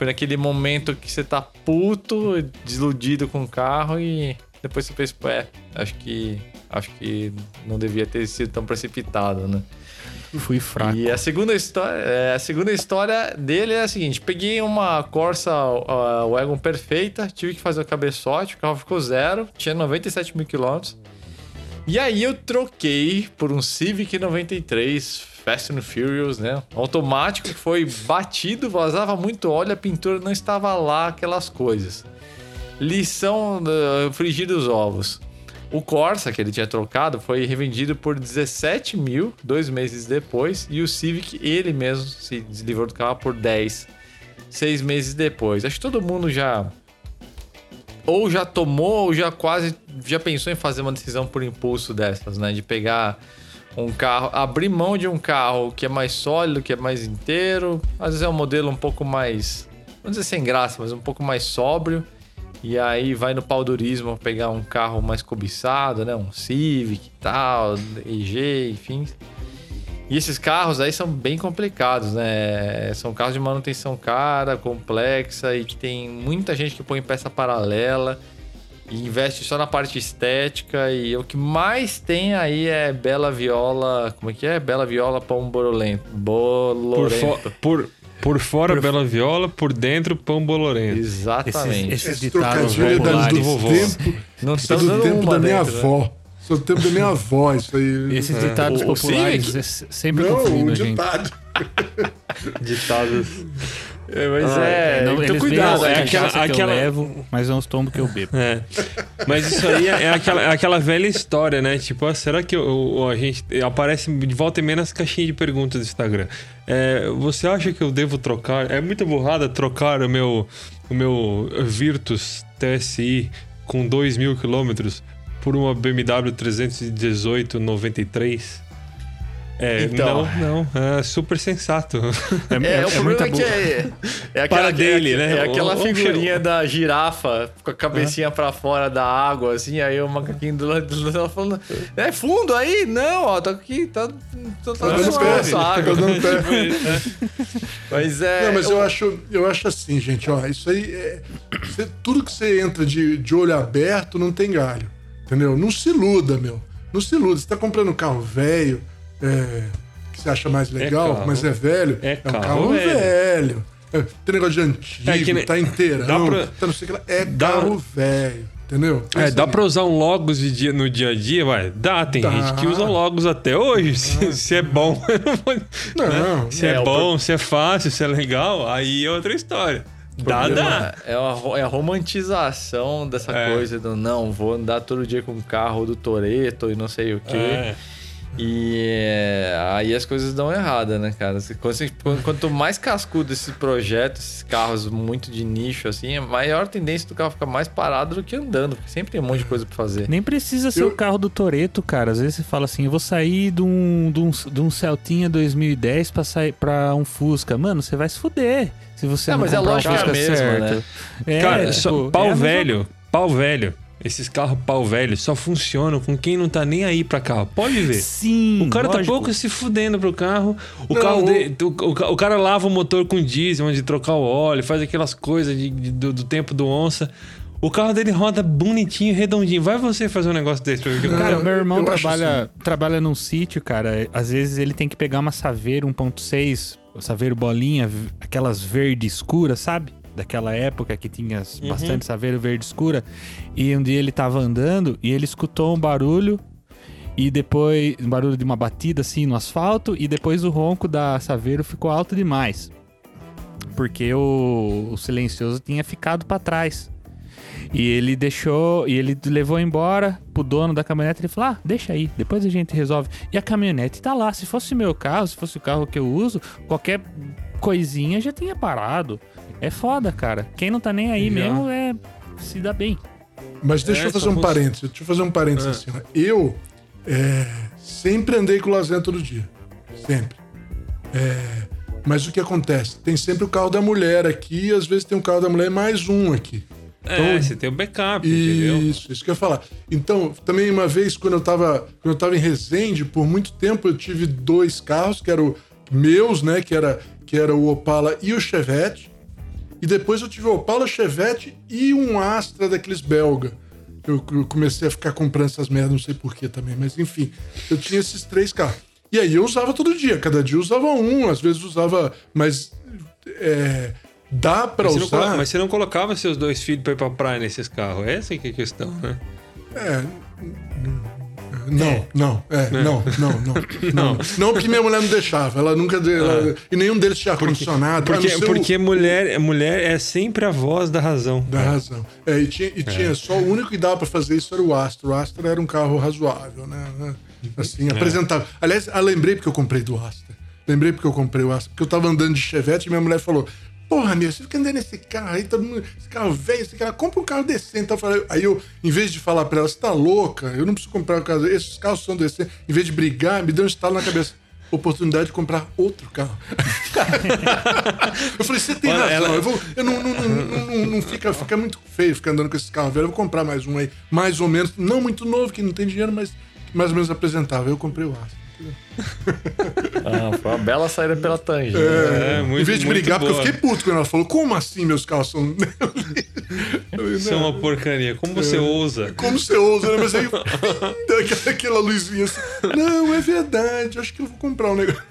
Foi naquele momento que você tá puto, desiludido com o carro e depois você pensa, é, acho que. Acho que não devia ter sido tão precipitado, né? Fui fraco. E a segunda história, é, a segunda história dele é a seguinte: peguei uma Corsa uh, Wagon perfeita, tive que fazer o cabeçote, o carro ficou zero, tinha 97 mil quilômetros. E aí eu troquei por um Civic 93 Fast and Furious, né? Automático que foi batido, vazava muito óleo, a pintura não estava lá, aquelas coisas. Lição uh, frigir dos ovos. O Corsa, que ele tinha trocado, foi revendido por 17 mil dois meses depois. E o Civic, ele mesmo se deslivrou do carro por 10, seis meses depois. Acho que todo mundo já. Ou já tomou, ou já quase. Já pensou em fazer uma decisão por impulso dessas, né? De pegar um carro, abrir mão de um carro que é mais sólido, que é mais inteiro. Às vezes é um modelo um pouco mais. Vamos dizer sem graça, mas um pouco mais sóbrio. E aí vai no paudurismo pegar um carro mais cobiçado, né? Um Civic e tal, EG, enfim. E esses carros aí são bem complicados, né? São carros de manutenção cara, complexa e que tem muita gente que põe peça paralela e investe só na parte estética. E o que mais tem aí é Bela Viola. Como é que é? Bela Viola Pão Borolento. Por, Bolorento. fo- por, por fora, Por- Bela Viola, por dentro, Pão Bolorento. Exatamente. Esses, esses Esse ditados é populares. do vovô. tempo, Não isso é estamos do dando tempo da minha dentro, né? avó. Isso é do tempo da minha avó, isso aí. Esses É. ditados O- populares é sempre Não, gente. ditado. [LAUGHS] Ditados. É, mas Ah, é. Não, então cuidado, é a aquela- cachaça que aquela- eu levo, mas não os tombos que eu [LAUGHS] bebo. É. Mas isso aí é é aquela, é aquela velha história, né? Tipo, ah, será que eu- a gente aparece de volta e meia nas caixinhas de perguntas do Instagram? É, você acha que eu devo trocar? É muita burrada trocar o meu, o meu Virtus TSI com 2 mil quilômetros por uma BMW 318 93? É, Então. não, não, é super sensato. É, o problema muita é que é, é [LAUGHS] aquela, Para dele, é, né? É aquela figurinha da girafa com a cabecinha pra fora da água, assim, aí o macaquinho do lado do lado falando: É fundo aí? Não, ó, tá aqui, tá. Tá, tá Tá dando pé, essa água. dando pé. [LAUGHS] Mas é. Não, mas eu acho, eu acho assim, gente, ó, isso aí é. você- tudo que você entra de, de olho aberto não tem galho. Entendeu? Não se iluda, meu. Não se iluda. Você tá comprando um carro velho, é, que você acha mais legal, carro. mas é velho. É um carro carro velho. velho. é, tem negócio de antigo, É que tá inteirão, dá pra- tá não sei o que lá. É dá- carro velho, entendeu? É, dá pra usar um Logos de dia- no dia a dia, vai? Dá, tem Dá. gente que usa Logos até hoje. Se, [LAUGHS] se é bom. [LAUGHS] Não, se é, É, bom, se é fácil, se é legal, aí é outra história. Dá, dá. É a, é a romantização dessa É. coisa do não, vou andar todo dia com o carro do Toreto e não sei o quê. É. E é, aí as coisas dão errada, né, cara? Quanto mais cascudo esse projeto, esses carros muito de nicho, assim, a maior tendência do carro ficar mais parado do que andando, porque sempre tem um monte de coisa pra fazer. Nem precisa ser Eu- o carro do Toreto, cara. Às vezes você fala assim, eu vou sair de um, de um, de um Celtinha 2010 pra, sair, pra um Fusca. Mano, você vai se fuder se você Ah, não mas é comprar lógico o que é a Fusca mesma, certo. né? É, Cara, só- tipo, pau é a mesma- velho, pau velho. Esses carros pau velho só funcionam com quem não tá nem aí pra carro. Pode ver. Sim, O cara tá lógico. pouco se fudendo pro carro. O, Não, carro o- dele- o, o ca- o cara lava o motor com diesel, onde trocar o óleo, faz aquelas coisas de- de- do, do tempo do onça. O carro dele roda bonitinho, redondinho. Vai você fazer um negócio desse pra ver o que Não, Cara, eu- meu irmão eu acho trabalha, trabalha num sítio, cara. Às vezes ele tem que pegar uma Saveiro 1.6, Saveiro bolinha, aquelas verde escuras, sabe? Daquela época que tinha Uhum. bastante Saveiro verde escura. E um dia ele tava andando e ele escutou um barulho e depois um barulho de uma batida assim no asfalto e depois o ronco da Saveiro ficou alto demais. Porque o, o silencioso tinha ficado pra trás. E ele deixou, e ele levou embora pro dono da caminhonete. Ele falou: Ah, deixa aí, depois a gente resolve. E a caminhonete tá lá. Se fosse meu carro, se fosse o carro que eu uso, qualquer coisinha já tinha parado. É foda, cara. Quem não tá nem aí Já. mesmo é se dá bem. Mas deixa É, eu fazer um fun- parênteses. Deixa eu fazer um parênteses Ah. assim. ó. Eu é, sempre andei com o lasanha todo dia. Sempre. É, mas o que acontece? Tem sempre o carro da mulher aqui e às vezes tem o carro da mulher e mais um aqui. É, você tem o backup, entendeu? Isso, isso que eu ia falar. Então, também uma vez, quando eu tava, quando eu tava em Resende, por muito tempo eu tive dois carros, que eram meus, né? Que era, que era o Opala e o Chevette. E depois eu tive o Opala, Chevette e um Astra daqueles belga. Eu, eu comecei a ficar comprando essas merdas, não sei porquê também, mas enfim, eu tinha esses três carros. E aí eu usava todo dia, cada dia eu usava um, às vezes usava, mas é, dá pra Mas usar. colo- mas você não colocava seus dois filhos pra ir pra praia nesses carros. Essa que é a questão, né? É. Não, não, é, não, não, [LAUGHS] não, não. Não, porque minha mulher não deixava. Ela nunca. ela- e nenhum deles tinha ar-condicionado. não Porque, ser o- porque mulher, mulher é sempre a voz da razão. Dá razão. É, e tinha, e tinha só o único que dava pra fazer isso era o Astra. O Astra era um carro razoável, né? Assim, apresentável. Aliás, eu lembrei porque eu comprei do Astra. Lembrei porque eu comprei o Astra. Porque eu tava andando de Chevette e minha mulher falou: Porra, meu, você fica andando nesse carro aí, todo mundo, esse carro velho, esse cara, compra um carro decente. Falei- Aí eu, em vez de falar pra ela, você tá louca, eu não preciso comprar um carro, esses carros são decentes. Em vez de brigar, me deu um estalo na cabeça. Oportunidade de comprar outro carro. [LAUGHS] eu falei, você tem Olha, razão. ela- Eu, vou, eu não, não, não, não, não- fica, fica muito feio ficar andando com esses carros velhos. Eu vou comprar mais um aí, mais ou menos, não muito novo, que não tem dinheiro, mas mais ou menos apresentável. Eu comprei o Astra. [LAUGHS] Ah, foi uma bela saída pela tangente. É, muito, em vez de muito brigar, porque eu boa. fiquei puto quando ela falou: Como assim meus carros são. [LAUGHS] Isso é "Não, uma porcaria. Como você ousa? Como você ousa, né? Mas aí [LAUGHS] aquela, aquela luzinha assim. Não, é verdade, acho que eu vou comprar um negócio.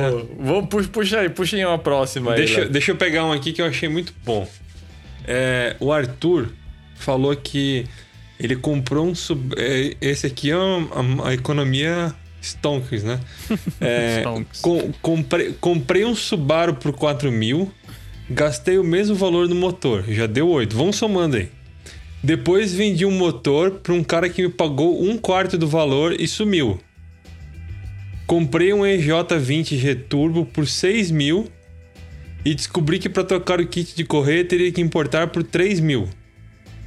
Pô, vamos, puxa, puxa aí, puxa aí uma próxima aí. Deixa, Léo. deixa eu pegar um aqui que eu achei muito bom. É, o Arthur falou que ele comprou um. Sub, é, esse aqui é a economia Stonks, né? [LAUGHS] É, Stonks. com- comprei, comprei um Subaru por 4 mil, gastei o mesmo valor no motor, já deu 8. Vamos somando aí. Depois vendi um motor para um cara que me pagou um quarto do valor e sumiu. Comprei um EJ20 G Turbo por 6 mil e descobri que para trocar o kit de correia teria que importar por 3 mil.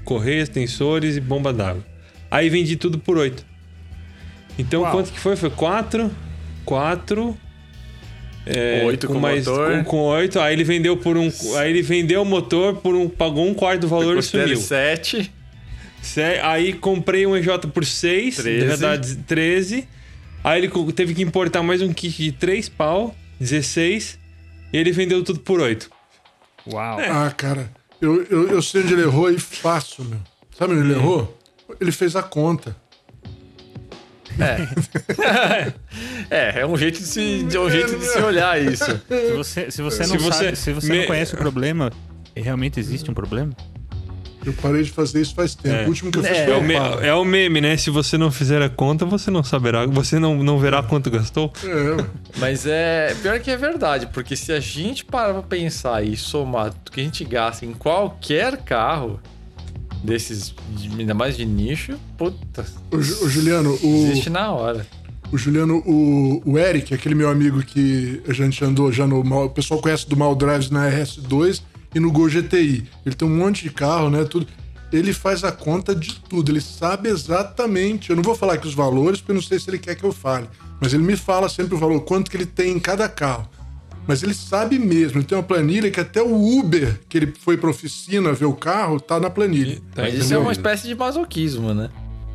Correias, tensores e bomba d'água. Aí vendi tudo por 8. Então Uau. quanto que foi? Foi 4, 4, é, Oito com mais, motor. Com, com 8, aí ele vendeu por um. Aí ele vendeu o motor por um. Pagou um quarto do valor e sumiu. 7. Cé- Aí comprei um EJ por 6, na 13. verdade 13. Aí ele teve que importar mais um kit de 3 pau, 16. E ele vendeu tudo por 8. Uau. Ah, cara, eu, eu, eu sei onde ele errou e fácil, meu. Sabe onde ele errou? Ele fez a conta. É, [LAUGHS] é um jeito de se, de um jeito de se olhar isso. Se você, se você Se não você sabe, se você me- não conhece o problema, realmente existe um problema? Eu parei de fazer isso faz tempo. É. O último que eu fiz É, É foi o, o me- é o meme, né? Se você não fizer a conta, você não saberá. Você não, não verá quanto gastou. É, Mas é. Pior que é verdade, porque se a gente parar pra pensar e somar tudo que a gente gasta em qualquer carro desses, de- ainda mais de nicho, puta. o, o Juliano, o, Existe na hora. o Juliano, o, o Eric, aquele meu amigo que a gente andou já no Mal, o pessoal conhece do Mal Drives na RS2 e no Gol GTI. Ele tem um monte de carro, né? Tudo. Ele faz a conta de tudo, ele sabe exatamente. Eu não vou falar aqui os valores, porque eu não sei se ele quer que eu fale. Mas ele me fala sempre o valor, quanto que ele tem em cada carro. Mas ele sabe mesmo, ele tem uma planilha que até o Uber, que ele foi pra oficina ver o carro, tá na planilha. Tá, Mas isso é entendeu? uma espécie de masoquismo, né?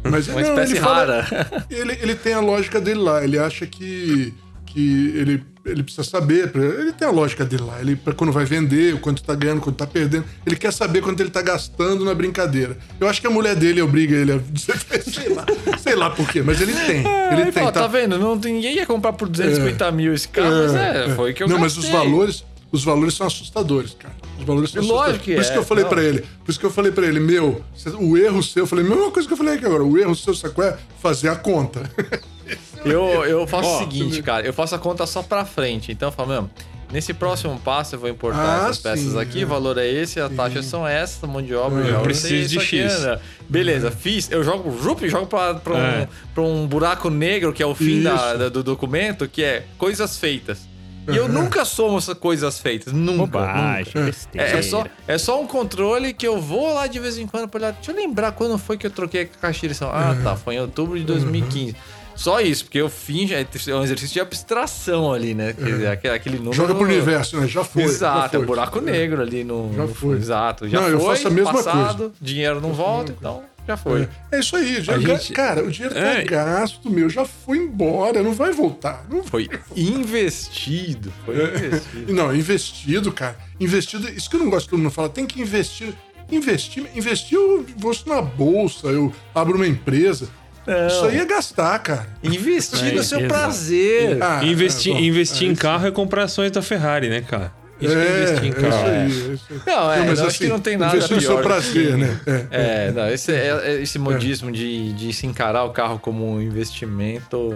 Mas Uma não, espécie ele fala- rara. [LAUGHS] ele, ele tem a lógica dele lá. Ele acha que, que ele, ele precisa saber. Ele tem a lógica dele lá. Ele, quando vai vender, o quanto tá ganhando, quanto tá perdendo. Ele quer saber quanto ele tá gastando na brincadeira. Eu acho que a mulher dele obriga ele a [LAUGHS] dizer, sei lá, sei lá por quê, mas ele tem. Ele Aí tem. fala, tá vendo? Não, ninguém ia comprar por 250 mil esse carro, mas é, foi o que eu Não, mas os gastei. valores, os valores são assustadores, cara. Os valores são Lógico assustadores. que Por isso é, que eu falei pra ele. Por isso que eu falei pra ele, meu, o erro seu, eu falei, a mesma coisa que eu falei aqui agora, o erro seu, sabe qual é? Fazer a conta. [LAUGHS] Eu, eu faço Ó, o seguinte, cara, eu faço a conta só pra frente. Então eu falo, mesmo, nesse próximo passo eu vou importar Ah, essas peças sim, aqui, é. o valor é esse, as taxas são essas, a mão de obra, É, eu preciso de isso aqui, X. né? Beleza, fiz, eu jogo rup, jogo pra, pra, um, É. pra um buraco negro, que é o fim da- da- do documento, que é coisas feitas. E eu nunca somo essas coisas feitas, nunca. nunca. Bobagem, besteira. É, é só, é só um controle que eu vou lá de vez em quando pra olhar. Deixa eu lembrar quando foi que eu troquei a caixa de direção. Ah, tá. Foi em outubro de 2015. Só isso, porque eu finge. É um exercício de abstração ali, né? Quer dizer, aquele, aquele número. Joga pro universo, né? Já foi. já Exato, é foi. um buraco negro ali no. Já foi. Exato, já Não, foi. eu faço a mesma passado, dinheiro não volta, então já foi. É isso aí, já, gente- cara, o dinheiro tá É. gasto, meu, já foi embora, não vai voltar. Não Foi investido. Foi investido. E [LAUGHS] Não, investido, cara. Investido, isso que eu não gosto que todo mundo fala, tem que investir. Investir, investir eu vou na bolsa, eu abro uma empresa. Não. Isso aí é gastar, cara. Investir É, no seu exato. prazer. Ah, investir é, bom, investir é em carro é comprar ações da Ferrari, né, cara? Isso que É, é é investir em isso carro. aí, é isso aí. Não, é, eu acho que não tem nada Investir seu pior do prazer, que- né? É. É, não, esse, é- é- esse modismo de, de se encarar o carro como um investimento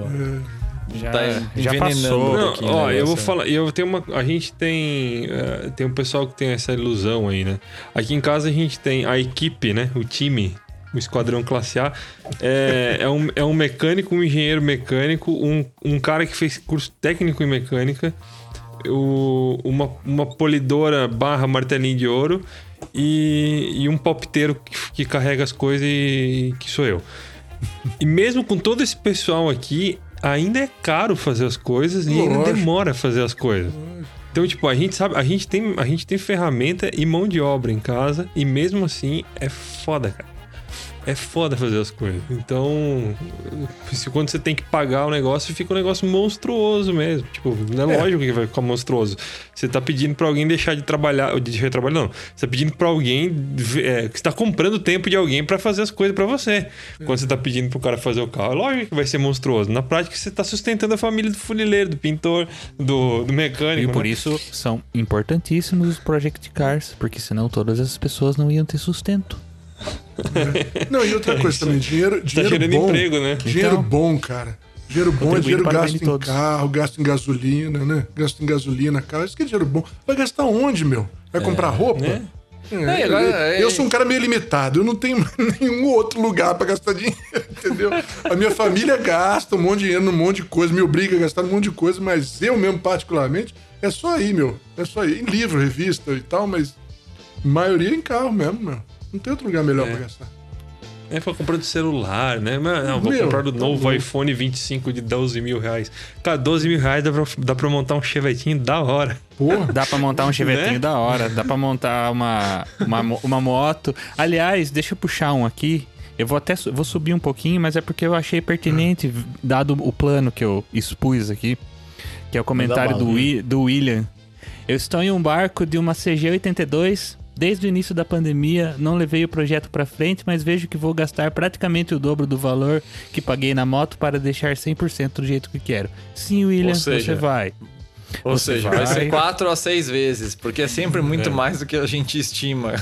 Já, tá já envenenando passou. um Não, pouquinho ó, eu vou falar, eu tenho uma, a gente tem, eh, tem um pessoal que tem essa ilusão aí, né? Aqui em casa a gente tem a equipe, né? O time, o esquadrão classe A, é, é, um, é um mecânico, um engenheiro mecânico, um, um cara que fez curso técnico em mecânica, o- uma, uma polidora barra martelinho de ouro e, e um popteiro que, que carrega as coisas e que sou eu. E mesmo com todo esse pessoal aqui, ainda é caro fazer as coisas e ainda demora fazer as coisas. Então, tipo, a gente sabe, a gente tem, a gente tem ferramenta e mão de obra em casa e mesmo assim é foda, cara. É foda fazer as coisas. Então, se quando você tem que pagar o negócio, fica um negócio monstruoso mesmo. Tipo, não é, lógico que vai ficar monstruoso. Você tá pedindo pra alguém deixar de trabalhar, ou de deixar de trabalhar, não. Você tá pedindo pra alguém, é, que você tá comprando tempo de alguém pra fazer as coisas pra você. Quando você tá pedindo pro cara fazer o carro, é lógico que vai ser monstruoso. Na prática, você tá sustentando a família do funileiro, do pintor, do, do mecânico. E por né? isso são importantíssimos os Project Cars, porque senão todas essas pessoas não iam ter sustento. Não, e outra coisa também, dinheiro, Tá dinheiro gerando bom. emprego, né? Dinheiro Então, bom, cara. Dinheiro bom é dinheiro para gasto em todos. carro, gasto em gasolina, né? Gasto em gasolina, cara. Isso que é dinheiro bom. Vai gastar onde, meu? Vai comprar roupa? né? É, É, agora, eu é- sou um cara meio limitado, eu não tenho [LAUGHS] nenhum outro lugar pra gastar dinheiro, [LAUGHS] entendeu? A minha família gasta um monte de dinheiro num monte de coisa, me obriga a gastar um monte de coisa, mas eu mesmo, particularmente, é só aí, meu. É só aí. Em livro, revista e tal, mas maioria em carro mesmo, meu. Não tem outro lugar melhor É. pra gastar. É pra comprar do celular, né? Mas, não, vou Meu, comprar do tá novo louco. iPhone 25 de 12 mil reais. Cara, 12 mil reais dá pra, dá pra montar um chevetinho da hora. Porra. [LAUGHS] Dá pra montar um chevetinho Né? da hora, dá pra montar uma, uma, uma moto. Aliás, deixa eu puxar um aqui. Eu vou até vou subir um pouquinho, mas é porque eu achei pertinente, v- dado o plano que eu expus aqui, que é o comentário do, do William. Eu estou em um barco de uma CG-82 Desde o início da pandemia, não levei o projeto para frente, mas vejo que vou gastar praticamente o dobro do valor que paguei na moto para deixar 100% do jeito que quero. Sim, William, seja, você vai. Ou Você seja, vai vai- ser quatro a seis vezes, porque é sempre muito mais do que a gente estima.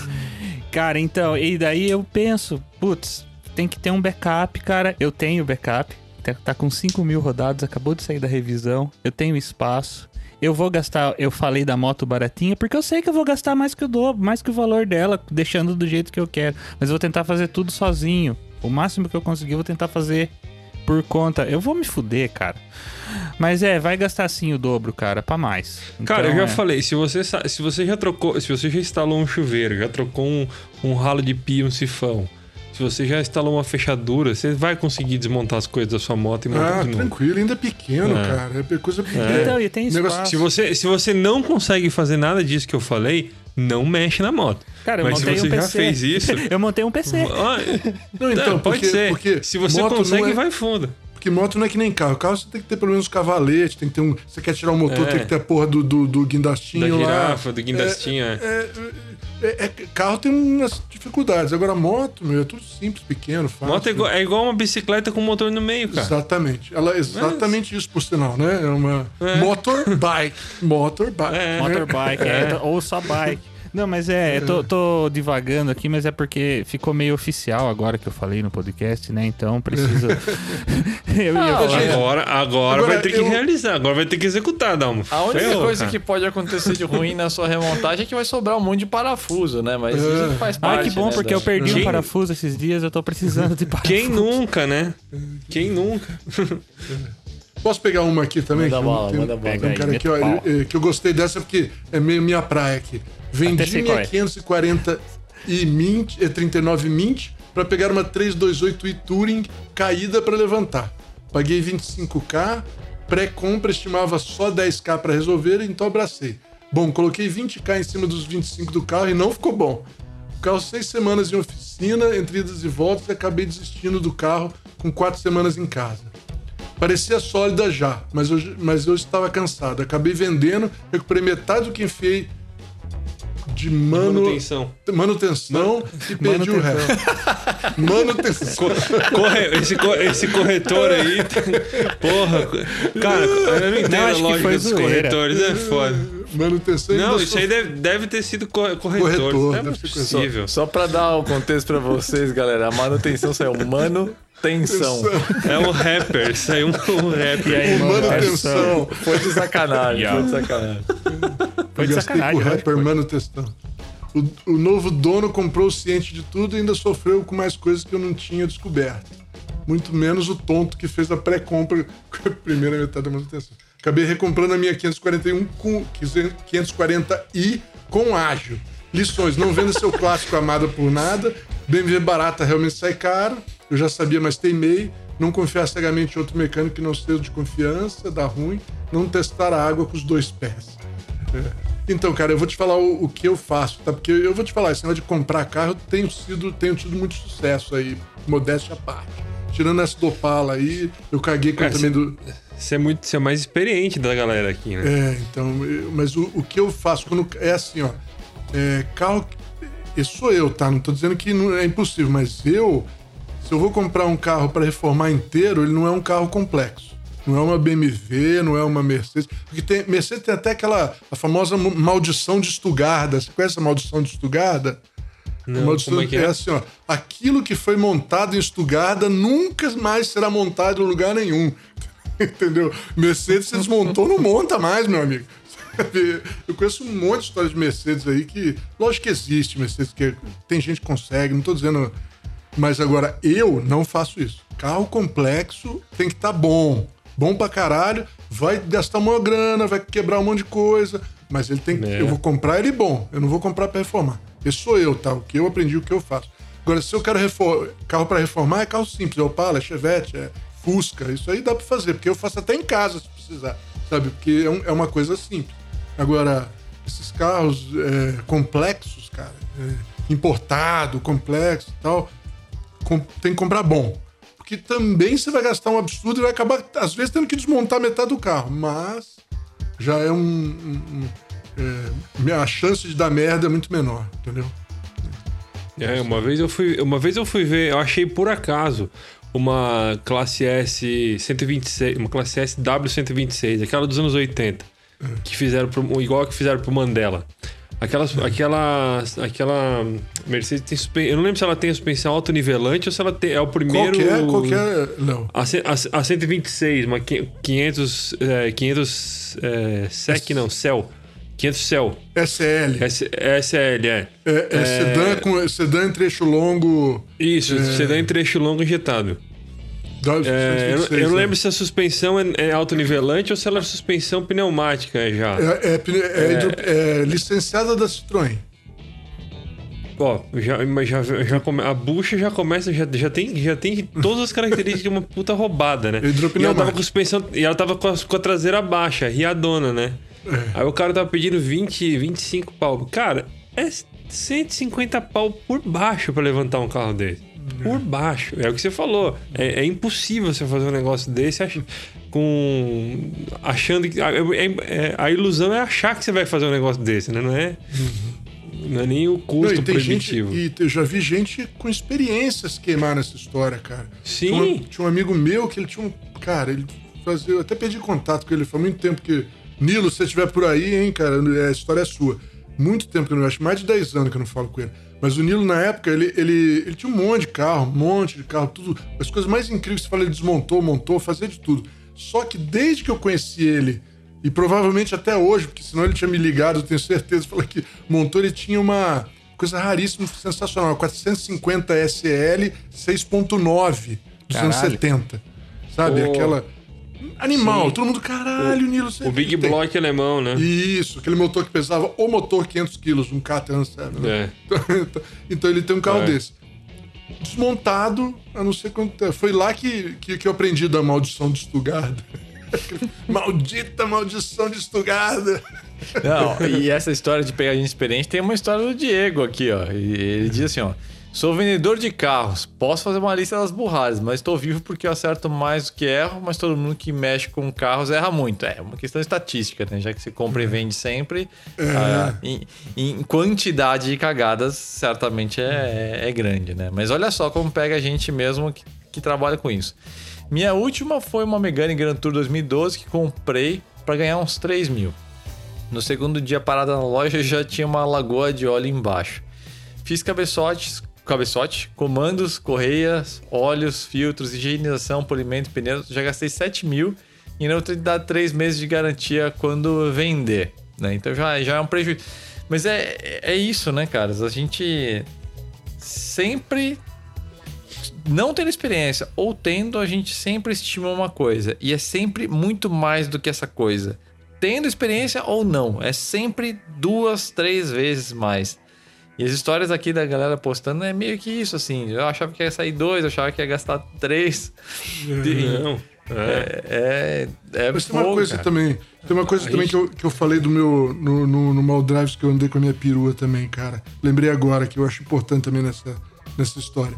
Cara, então, e daí eu penso, putz, tem que ter um backup, cara. Eu tenho backup, tá, tá com 5 mil rodados, acabou de sair da revisão, eu tenho espaço. Eu vou gastar, eu falei da moto baratinha, porque eu sei que eu vou gastar mais que o dobro, mais que o valor dela, deixando do jeito que eu quero. Mas eu vou tentar fazer tudo sozinho. O máximo que eu conseguir, eu vou tentar fazer por conta. Eu vou me fuder, cara. Mas é, vai gastar sim o dobro, cara, pra mais. Cara, eu Então, já é. falei, se você, se você já trocou, se você já instalou um chuveiro, já trocou um, um ralo de pia, um sifão, se você já instalou uma fechadura, você vai conseguir desmontar as coisas da sua moto e montar Ah, de novo. tranquilo, ainda é pequeno, É. cara. É coisa pequena. Então, e tem Negócio- espaço. Se você, se você não consegue fazer nada disso que eu falei, não mexe na moto. Cara, eu Mas se você um já fez isso, [LAUGHS] eu montei um PC. ah, Não, então, é, pode porque, ser. porque se você consegue, não é, vai fundo. Porque moto não é que nem carro. Carro você tem que ter pelo menos cavalete, tem que ter um. Você quer tirar o motor, É. tem que ter a porra do, do, do guindastinho Da lá. girafa, do guindastinho, é. É, é- é- carro tem umas dificuldades. Agora, moto, meu, é tudo simples, pequeno, fácil. Moto é igual, é igual uma bicicleta com motor no meio, cara. Exatamente. Ela é exatamente isso, por sinal, né? É uma motorbike. [LAUGHS] Motorbike. É. Motorbike, é, ou só bike. Não, mas é, eu tô, tô divagando aqui, mas é porque ficou meio oficial agora que eu falei no podcast, né? Então preciso. [LAUGHS] eu ia Ah, falar. Agora, agora, Agora, vai ter que eu- realizar, agora vai ter que executar, Dalmo. A única Ferrou, coisa cara. que pode acontecer de ruim na sua remontagem é que vai sobrar um monte de parafuso, né? Mas É. isso faz parte. Ah, que bom, né, porque eu perdi Quem- um parafuso esses dias, eu tô precisando de parafuso. Quem nunca, né? Quem nunca? [LAUGHS] Posso pegar uma aqui também? Manda Que eu- bala, manda bala. Tem um Pega cara aqui, ó, mete pau. ele- é, que eu gostei dessa porque é meio minha praia aqui. Vendi minha é. 540 e Mint, é 39 Mint para pegar uma 328 e Touring caída para levantar. Paguei 25k, pré-compra estimava só 10k para resolver, então abracei. Bom, coloquei 20k em cima dos 25 do carro e não ficou bom. O carro seis semanas em oficina, entre idas e voltas, e acabei desistindo do carro com quatro semanas em casa. Parecia sólida já, mas eu, mas eu estava cansado. Acabei vendendo, recuperei metade do que enfiei de manu... Manutenção. manutenção e perdi o resto. manutenção. Corre- esse, co- esse corretor aí. Porra, cara, eu não entendo Não, a lógica dos zoeira. corretores, é foda. Manutenção e Não, isso sou- aí deve, deve ter sido co- corretor. Corretor, não é deve ser possível. Só pra dar o contexto pra vocês, galera, a manutenção saiu manutenção. É um rapper, saiu um, um rapper. E aí, O mano, manutenção. Foi de sacanagem, foi de sacanagem. Foi de sacanagem, com o rapper que foi. manutenção. O, o novo dono comprou ciente de tudo e ainda sofreu com mais coisas que eu não tinha descoberto. Muito menos o tonto que fez a pré-compra com a primeira metade da manutenção. Acabei recomprando a minha 541 com 540i com ágil. Lições: não venda seu clássico amado por nada. BMW barata realmente sai caro. Eu já sabia, mas teimei. Não confiar cegamente em outro mecânico que não seja de confiança, dá ruim. Não testar a água com os dois pés. É. Então, cara, eu vou te falar o, o que eu faço, tá? Porque eu vou te falar, esse negócio de comprar carro, eu tenho sido, tenho tido muito sucesso aí, modéstia à parte. Tirando essa do Opala aí, eu caguei com Cara, também do. Você é, muito, você é mais experiente da galera aqui, né? É, então, eu- mas o, o que eu faço quando é assim, ó, é, carro, esse sou eu, tá? Não tô dizendo que não é impossível, mas eu, se eu vou comprar um carro para reformar inteiro, ele não é um carro complexo. Não é uma BMW, não é uma Mercedes. Porque tem, Mercedes tem até aquela a famosa mo- maldição de Stuttgart. Você conhece a maldição de Stuttgart? Não, a maldição é que é? assim, ó. Aquilo que foi montado em Stuttgart nunca mais será montado em lugar nenhum. [LAUGHS] Entendeu? Mercedes se desmontou, não monta mais, meu amigo. [LAUGHS] Eu conheço um monte de história de Mercedes aí que. Lógico que existe Mercedes, que tem gente que consegue, não tô dizendo. Mas agora, eu não faço isso. Carro complexo tem que estar bom. Bom pra caralho. Vai gastar uma grana, vai quebrar um monte de coisa. Mas ele tem que. É. Eu vou comprar ele bom. Eu não vou comprar pra reformar. Esse sou eu, tá? O que eu aprendi, o que eu faço. Agora, se eu quero carro pra reformar, é carro simples. É Opala, é Chevette, é Fusca. Isso aí dá pra fazer, porque eu faço até em casa se precisar. Sabe? Porque é, um- é uma coisa simples. Agora, esses carros é, complexos, cara, é, importado, complexo e tal, tem que comprar bom. Porque também você vai gastar um absurdo e vai acabar, às vezes, tendo que desmontar metade do carro. Mas já é um. um- um- é, a chance de dar merda é muito menor, entendeu? É, uma vez eu fui, uma vez eu fui ver, eu achei por acaso uma classe S 126, uma classe S W126, aquela dos anos 80, que fizeram pro, igual a que fizeram pro Mandela. Aquelas, aquela, aquela Mercedes tem suspensão. Eu não lembro se ela tem suspensão autonivelante ou se ela tem, é o primeiro. Qualquer, qualquer. Não. A, a, a 126, uma 500. É, 500. É, SEC, não, Cell. 500 Cell. SL. S, SL, é. É, é, é... Sedã, com, sedã em trecho longo. Isso, é... sedã em trecho longo injetado. É, eu, eu, não lembro se a suspensão é, é autonivelante ou se ela é suspensão pneumática já. É, é, é, é licenciada da Citroën. Ó, já, já, já come, a bucha já começa, já, já, tem, já tem todas as características de uma puta roubada, né? E ela tava com suspensão, e ela tava com a, com a traseira baixa, riadona, né? É. Aí o cara tava pedindo 20, 25 pau. Cara, é 150 pau por baixo para levantar um carro desse por baixo. É o que você falou. É, é impossível você fazer um negócio desse ach... com achando que. É, é, a ilusão é achar que você vai fazer um negócio desse, né? Não é. Uhum. Não é nem o custo não, e proibitivo. Gente, e eu já vi gente com experiências queimar nessa história, cara. Sim. Tinha, uma, tinha um amigo meu que ele tinha um. Cara, ele fazia. Eu até perdi contato com ele, faz muito tempo que. Nilo, se você estiver por aí, hein, cara, a história é sua. Muito tempo que eu não acho, mais de 10 anos que eu não falo com ele. Mas o Nilo, na época, ele, ele, ele tinha um monte de carro, um monte de carro, tudo. As coisas mais incríveis, você fala, ele desmontou, montou, fazia de tudo. Só que desde que eu conheci ele, e provavelmente até hoje, porque senão ele tinha me ligado, eu tenho certeza, [LAUGHS] falou que montou, ele tinha uma coisa raríssima, sensacional, 450 SL 6.9 dos anos 70. Sabe? Oh. Aquela Animal, Sim. todo mundo, caralho, o, Nilo. O Big tem. Block alemão, né? Isso, aquele motor que pesava o motor 500 quilos, um K-Trans, né? É. [LAUGHS] Então, ele tem um carro é. desse. Desmontado, a não sei quanto. Foi lá que, que, que eu aprendi da maldição de Stuttgart. [LAUGHS] Maldita maldição de Stuttgart. Não, e essa história de pegar gente experiente tem uma história do Diego aqui, ó. Ele diz assim, ó. Sou vendedor de carros. Posso fazer uma lista das burradas, mas estou vivo porque eu acerto mais do que erro, mas todo mundo que mexe com carros erra muito. É uma questão estatística, né? Já que você compra e uhum. vende sempre, uhum. ah, em, em, quantidade de cagadas, certamente é, é, grande, né? Mas olha só como pega a gente mesmo que, que trabalha com isso. Minha última foi uma Megane Grand Tour 2012 que comprei para ganhar uns 3 mil. No segundo dia parada na loja já tinha uma lagoa de óleo embaixo. Fiz cabeçotes cabeçote, comandos, correias, óleos, filtros, higienização, polimento, pneus. Já gastei 7 mil e não tenho dado 3 meses de garantia quando vender. Né? Então já, já é um prejuízo. Mas é, é isso, né, caras? A gente sempre. Não tendo experiência ou tendo, a gente sempre estima uma coisa. E é sempre muito mais do que essa coisa. Tendo experiência ou não. É sempre duas, três vezes mais. E as histórias aqui da galera postando é meio que isso, assim. Eu achava que ia sair dois, eu achava que ia gastar três. Não. É, é, é Mas tem uma coisa cara. também. Tem uma coisa também que, eu, que eu falei do meu. No, no, no Maldrives que eu andei com a minha perua também, cara. Lembrei agora que eu acho importante também nessa, nessa história.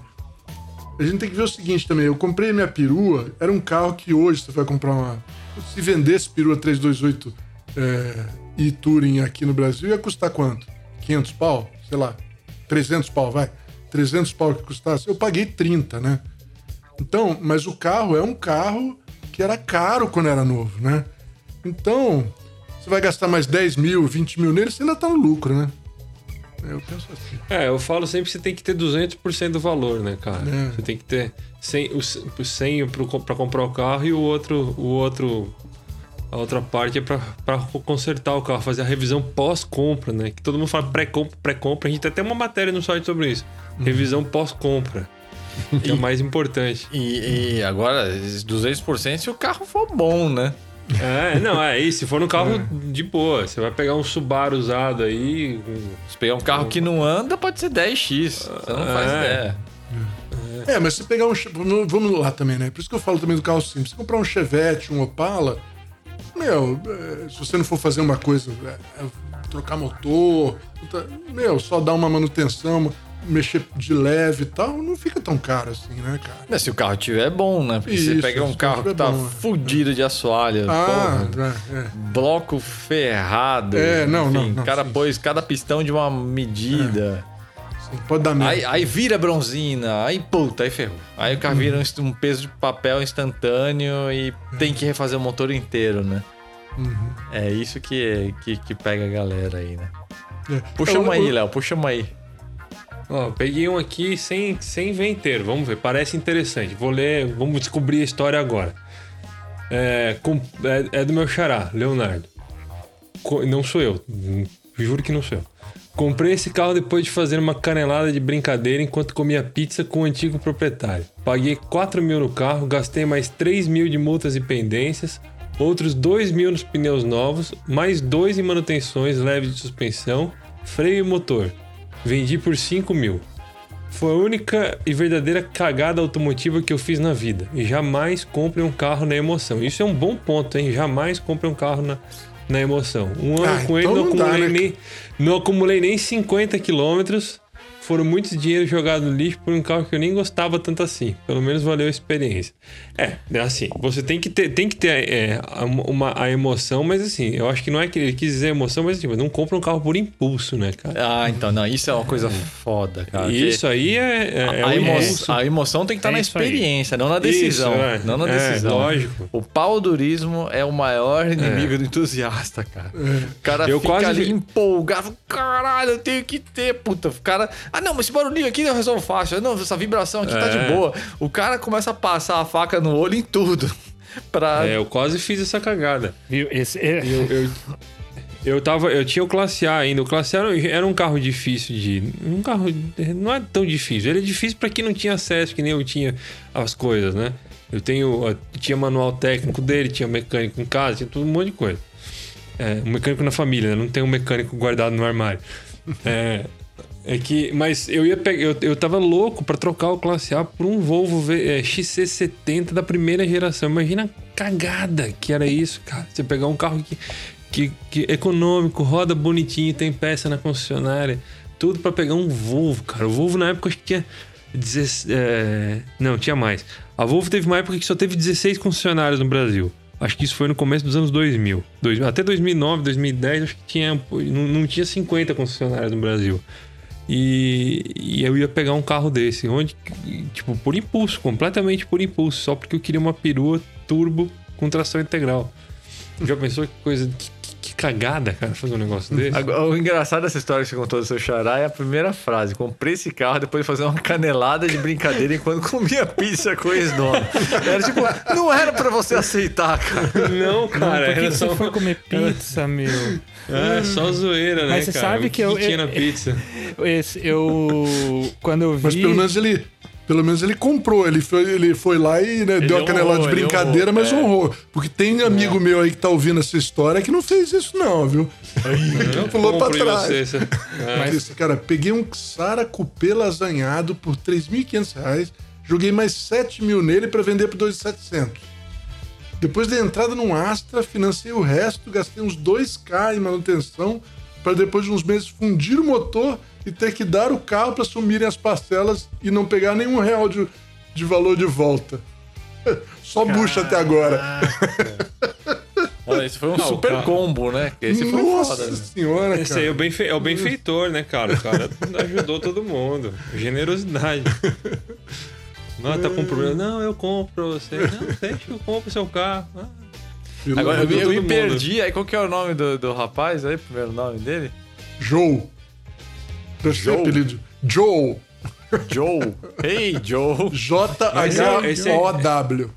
A gente tem que ver o seguinte também. Eu comprei minha perua, era um carro que hoje você vai comprar uma. Se vendesse perua 328 é, e Touring aqui no Brasil, ia custar quanto? 500 pau? Sei lá, 300 pau, vai. 300 pau que custasse, eu paguei 30, né? Então, mas o carro é um carro que era caro quando era novo, né? Então, você vai gastar mais 10 mil, 20 mil nele, você ainda tá no lucro, né? Eu penso assim. É, eu falo sempre que você tem que ter 200% do valor, né, cara? É. Você tem que ter 100, o 100 para comprar o carro e o outro, o outro a outra parte é para consertar o carro, fazer a revisão pós-compra, né? Que todo mundo fala pré-compra, pré-compra. A gente tem até uma matéria no site sobre isso. Uhum. Revisão pós-compra. Que é o mais importante. E, e agora, 200% se o carro for bom, né? É, não, é isso. Se for no carro [LAUGHS] é. de boa, você vai pegar um Subaru usado aí. Se pegar um carro que não anda, pode ser 10x. Você não é. faz ideia. É, mas se pegar um. Vamos lá também, né? Por isso que eu falo também do carro simples. Se comprar um Chevette, um Opala, meu, é, se você não for fazer uma coisa, é, é, trocar motor, meu, só dar uma manutenção, mexer de leve e tal, não fica tão caro assim, né, cara? Mas se o carro tiver bom, né? Porque você Isso, pega um carro que tá bom, é. fudido de assoalho, Ah, porra, é, é. bloco ferrado. É, não, não, não, O cara sim, pôs cada pistão de uma medida. Sim, pode dar. Aí, aí vira bronzina, aí puta, aí ferrou. Aí o carro vira um, um peso de papel instantâneo e tem que refazer o motor inteiro, né? Uhum. É isso que, que, que pega a galera aí, né? É. Puxa Eu- uma aí, Léo, puxa uma aí. Ó, peguei um aqui sem, sem ver inteiro. Vamos ver, parece interessante. Vou ler, vamos descobrir a história agora. É, com- é- é do meu xará, Leonardo. Co- não sou eu, juro que não sou eu. Comprei esse carro depois de fazer uma canelada de brincadeira enquanto comia pizza com o antigo proprietário. Paguei 4 mil no carro, gastei mais 3 mil de multas e pendências, outros 2 mil nos pneus novos, mais 2 em manutenções leves de suspensão, freio e motor. Vendi por 5 mil. Foi a única e verdadeira cagada automotiva que eu fiz na vida. E jamais compre um carro na emoção. Isso é um bom ponto, hein? Jamais compre um carro na, na emoção. Um ano Ah, com ele então não não dá, acumulei, né? nem, não acumulei nem 50 quilômetros. Foram muitos dinheiro jogado no lixo por um carro que eu nem gostava tanto assim. Pelo menos valeu a experiência. É, é assim, você tem que ter, tem que ter é, a- uma, a emoção, mas assim, eu acho que não é que ele quis dizer emoção, mas tipo, não compra um carro por impulso, né, cara? Ah, então, não, isso é uma coisa foda, cara. Isso aí é, é, é a, o emo- a emoção tem que estar É na experiência, não na decisão. Isso, é. Não na É, decisão. lógico. O paudurismo é o maior inimigo do entusiasta, cara. O cara Eu fica quase ali empolgado. Caralho, eu tenho que ter, puta. O cara. Ah, não, mas esse barulhinho aqui eu resolvo fácil. Não, essa vibração aqui tá de É. boa. O cara começa a passar a faca no olho em tudo. [LAUGHS] Pra. É, eu quase fiz essa cagada. Viu? Esse, é- Eu, eu, eu tava. Eu tinha o Classe A ainda. O Classe A era- um carro difícil de. Um carro. Não é tão difícil. Ele é difícil pra quem não tinha acesso, que nem eu tinha as coisas, né? Eu tenho. eu tinha manual técnico dele, tinha mecânico em casa, tinha tudo um monte de coisa. É, um mecânico na família, né? Não tem um mecânico guardado no armário. É. É que, mas eu ia pegar, eu, eu tava louco pra trocar o Classe A por um Volvo V- é, XC70 da primeira geração. Imagina a cagada que era isso, cara. Você pegar um carro que, que, que é econômico, roda bonitinho, tem peça na concessionária, tudo pra pegar um Volvo, cara. O Volvo na época acho que tinha 16, é, não, tinha mais. A Volvo teve uma época que só teve 16 concessionárias no Brasil. Acho que isso foi no começo dos anos 2000. Dois- até 2009, 2010, acho que tinha, não, não tinha 50 concessionárias no Brasil. E, e eu ia pegar um carro desse, onde, tipo, por impulso, completamente por impulso, só porque eu queria uma perua turbo com tração integral. Já pensou que coisa, que, que- que cagada, cara, fazer um negócio desse? Agora, o engraçado dessa história que você contou do seu xará é a primeira frase. Comprei esse carro depois de fazer uma canelada de brincadeira enquanto comia pizza com o ex-dono. Era tipo, não era pra você aceitar, cara. Não, cara, Por que, que só, você foi comer [LAUGHS] pizza, meu? é, só zoeira, né, Mas você cara? sabe O que eu- tinha eu- na pizza? [LAUGHS] Esse, eu. Quando eu vi. Mas pelo menos ele. Pelo menos ele comprou, ele foi, ele foi lá e né, deu a canelada honrou, de ele brincadeira, honrou, mas é. honrou. Porque tem amigo meu aí que tá ouvindo essa história que não fez isso, não, viu? [LAUGHS] Eu pulou pra trás. você, É. Mas... Cara, peguei um Sara Coupé lasanhado por 3.500 reais, joguei mais 7 mil nele pra vender por 2.700. Depois da entrada num Astra, financei o resto, gastei uns 2k em manutenção, para depois de uns meses fundir o motor e ter que dar o carro para assumirem as parcelas e não pegar nenhum real de, de valor de volta. [LAUGHS] Só bucha até agora. Olha, esse foi um Ah, o super carro. combo, né? Esse foi Nossa foda. né? senhora, Esse cara. aí é o, benfe... é o benfeitor, né, cara? O cara ajudou todo mundo. Generosidade. Não, tá com problema. Não, eu compro você. Não, deixa que eu compro seu carro. Ah, Agora, eu, me- eu me mundo. perdi. Aí, qual que é o nome do, do rapaz aí? Primeiro nome dele? Joe. Deve ser Joe. apelido. Joe. Joe. Hey, Joe. J-H-O-W.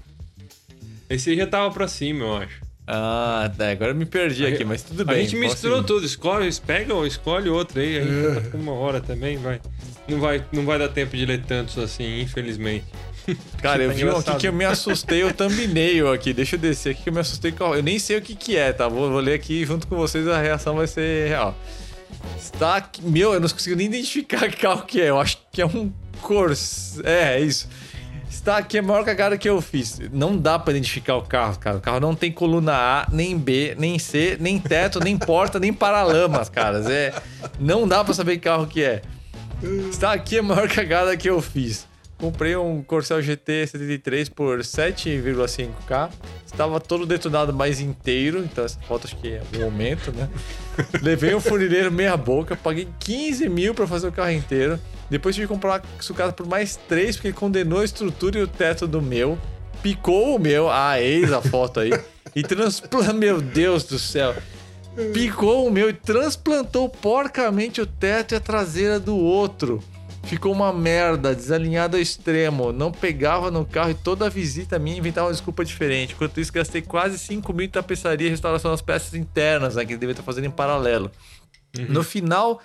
esse aí já tava pra cima, eu acho. Ah, tá. Agora eu me perdi aqui, mas tudo A bem. gente posso misturou ir. tudo. Escolhe, pega ou escolhe outro aí. A gente É. tá com uma hora também, vai. Não vai, não vai dar tempo de ler tantos assim, infelizmente. [LAUGHS] Cara, eu Tá vi um aqui que eu me assustei, o thumbnail aqui. Deixa eu descer aqui que eu me assustei. com- Eu nem sei o que que é, tá? Vou, vou ler aqui junto com vocês, a reação vai ser real. Está. Meu, eu não consigo nem identificar [LAUGHS] que carro que é. Eu acho que é um Corsa. É, é isso. Está aqui a maior cagada que eu fiz. Não dá pra identificar o carro, cara. O carro não tem coluna A, nem B, nem C, nem teto, nem porta, nem paralamas, caras. É, não dá pra saber que carro que é. Está aqui a maior [LAUGHS] cagada que eu fiz. Comprei um Corcel GT 73 por 7,5k. Estava todo detonado mais inteiro, então essa foto acho que é um aumento, né? [LAUGHS] Levei um funileiro meia boca, paguei 15 mil para fazer o carro inteiro. Depois tive que comprar sucata por mais 3, porque condenou a estrutura e o teto do meu. Picou o meu, ah, eis a foto aí. E transplantou, meu Deus do céu. Picou o meu e transplantou porcamente o teto e a traseira do outro. Ficou uma merda, desalinhado ao extremo. Não pegava no carro e toda a visita minha inventava uma desculpa diferente. Enquanto isso, gastei quase 5 mil em tapeçaria e restauração das peças internas, né, que ele devia estar fazendo em paralelo. No final,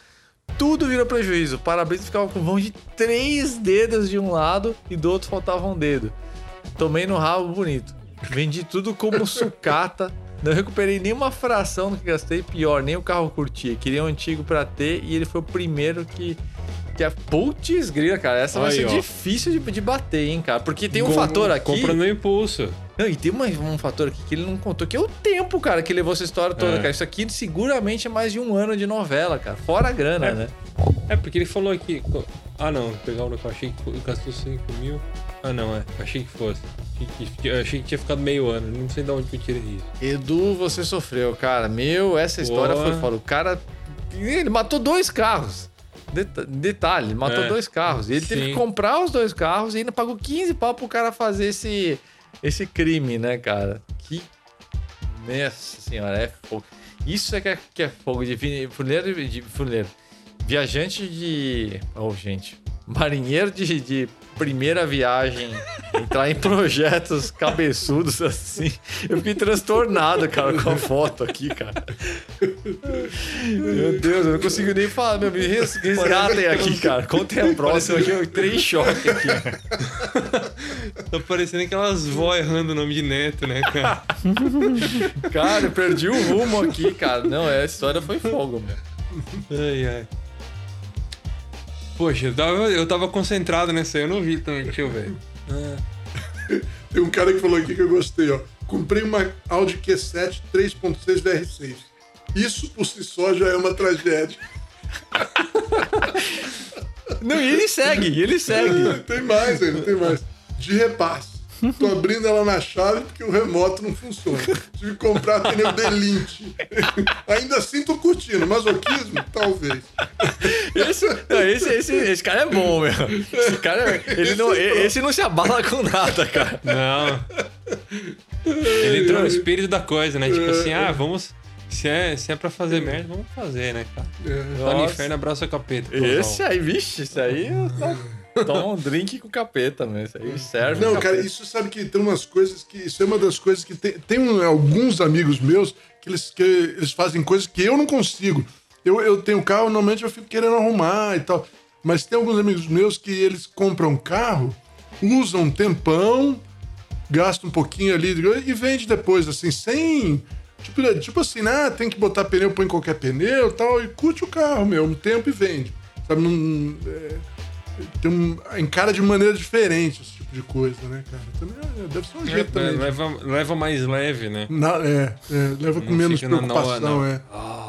tudo virou prejuízo. O para-brisa ficava com mão de três dedos de um lado e do outro faltava um dedo. Tomei no rabo bonito. Vendi tudo como [LAUGHS] sucata. Não recuperei nenhuma fração do que gastei. Pior, nem o carro curtia. Queria um antigo pra ter e ele foi o primeiro que. Que é... Putz, grila, cara. Essa vai Aí, ser ó. difícil de, de bater, hein, cara. Porque tem um fator aqui. Compra no impulso. Não, e tem uma- um fator aqui que ele não contou, que é o tempo, cara, que levou essa história toda, É. cara. Isso aqui seguramente é mais de um ano de novela, cara. Fora a grana, É. né? É, porque ele falou aqui. Ah, não, pegar o eu achei que gastou 5 mil. Ah, não, é. Achei que fosse. Achei que, eu achei que tinha ficado meio ano. Não sei de onde que eu tirei isso. Edu, você sofreu, cara. Meu, essa história Boa. foi foda. O cara. Ele matou dois carros. Deta- Detalhe, matou É. dois carros. E ele teve Sim. que comprar os dois carros e ainda pagou 15 pau pro cara fazer esse, esse crime, né, cara? Que. Nossa senhora, é fogo. Isso é que é, que é fogo de fuleiro de fuleiro. Viajante de. Oh, gente. Marinheiro de, de primeira viagem. Entrar em projetos cabeçudos assim. Eu fiquei transtornado, cara, com a foto aqui, cara. Meu Deus, eu não consigo nem falar. Meu, me res- resgatem aqui, cara. Contem a próxima que eu entrei em choque aqui. [LAUGHS] Tá parecendo aquelas vó errando o nome de neto, né, cara? Cara, eu perdi o rumo aqui, cara. Não, essa história foi fogo, meu. ai, ai. Poxa, eu tava, eu tava concentrado nessa aí, eu não vi também. Deixa eu ver. Tem um cara que falou aqui que eu gostei, ó. Comprei uma Audi Q7 3.6 VR6. Isso por si só já é uma tragédia. Não, e ele segue, ele segue. [LAUGHS] Tem mais ainda, tem mais. De repasse. Tô abrindo ela na chave porque o remoto não funciona. Tive que comprar pneu Delinte. [LAUGHS] Ainda assim tô curtindo. Masoquismo? Talvez. Esse, não, esse, esse, esse cara é bom, meu. Esse cara, é- ele não, esse não se abala com nada, cara. Não. Ele entrou no espírito da coisa, né? Tipo assim, ah, vamos. Se é, se é pra fazer merda, vamos fazer, né, cara? Tá no Nossa. inferno, abraça o capeta. Esse aí, vixe, esse aí tá- toma um drink com capeta, meu. Esse aí serve. Não, cara, isso sabe que tem umas coisas que. Isso é uma das coisas que tem. Tem um- alguns amigos meus que eles, que eles fazem coisas que eu não consigo. Eu, eu tenho carro, normalmente eu fico querendo arrumar e tal. Mas tem alguns amigos meus que eles compram carro, usam um tempão, gastam um pouquinho ali e vende depois, assim, sem. Tipo, tipo assim, ah, tem que botar pneu, põe qualquer pneu e tal, e curte o carro, meu, um tempo e vende. Sabe, não. é, tem um, encara de maneira diferente esse tipo de coisa, né, cara? Também é- deve ser um É, jeito também. de- leva, leva mais leve, né? Na- é, é, leva com Não menos fica na- preocupação, não, não. É,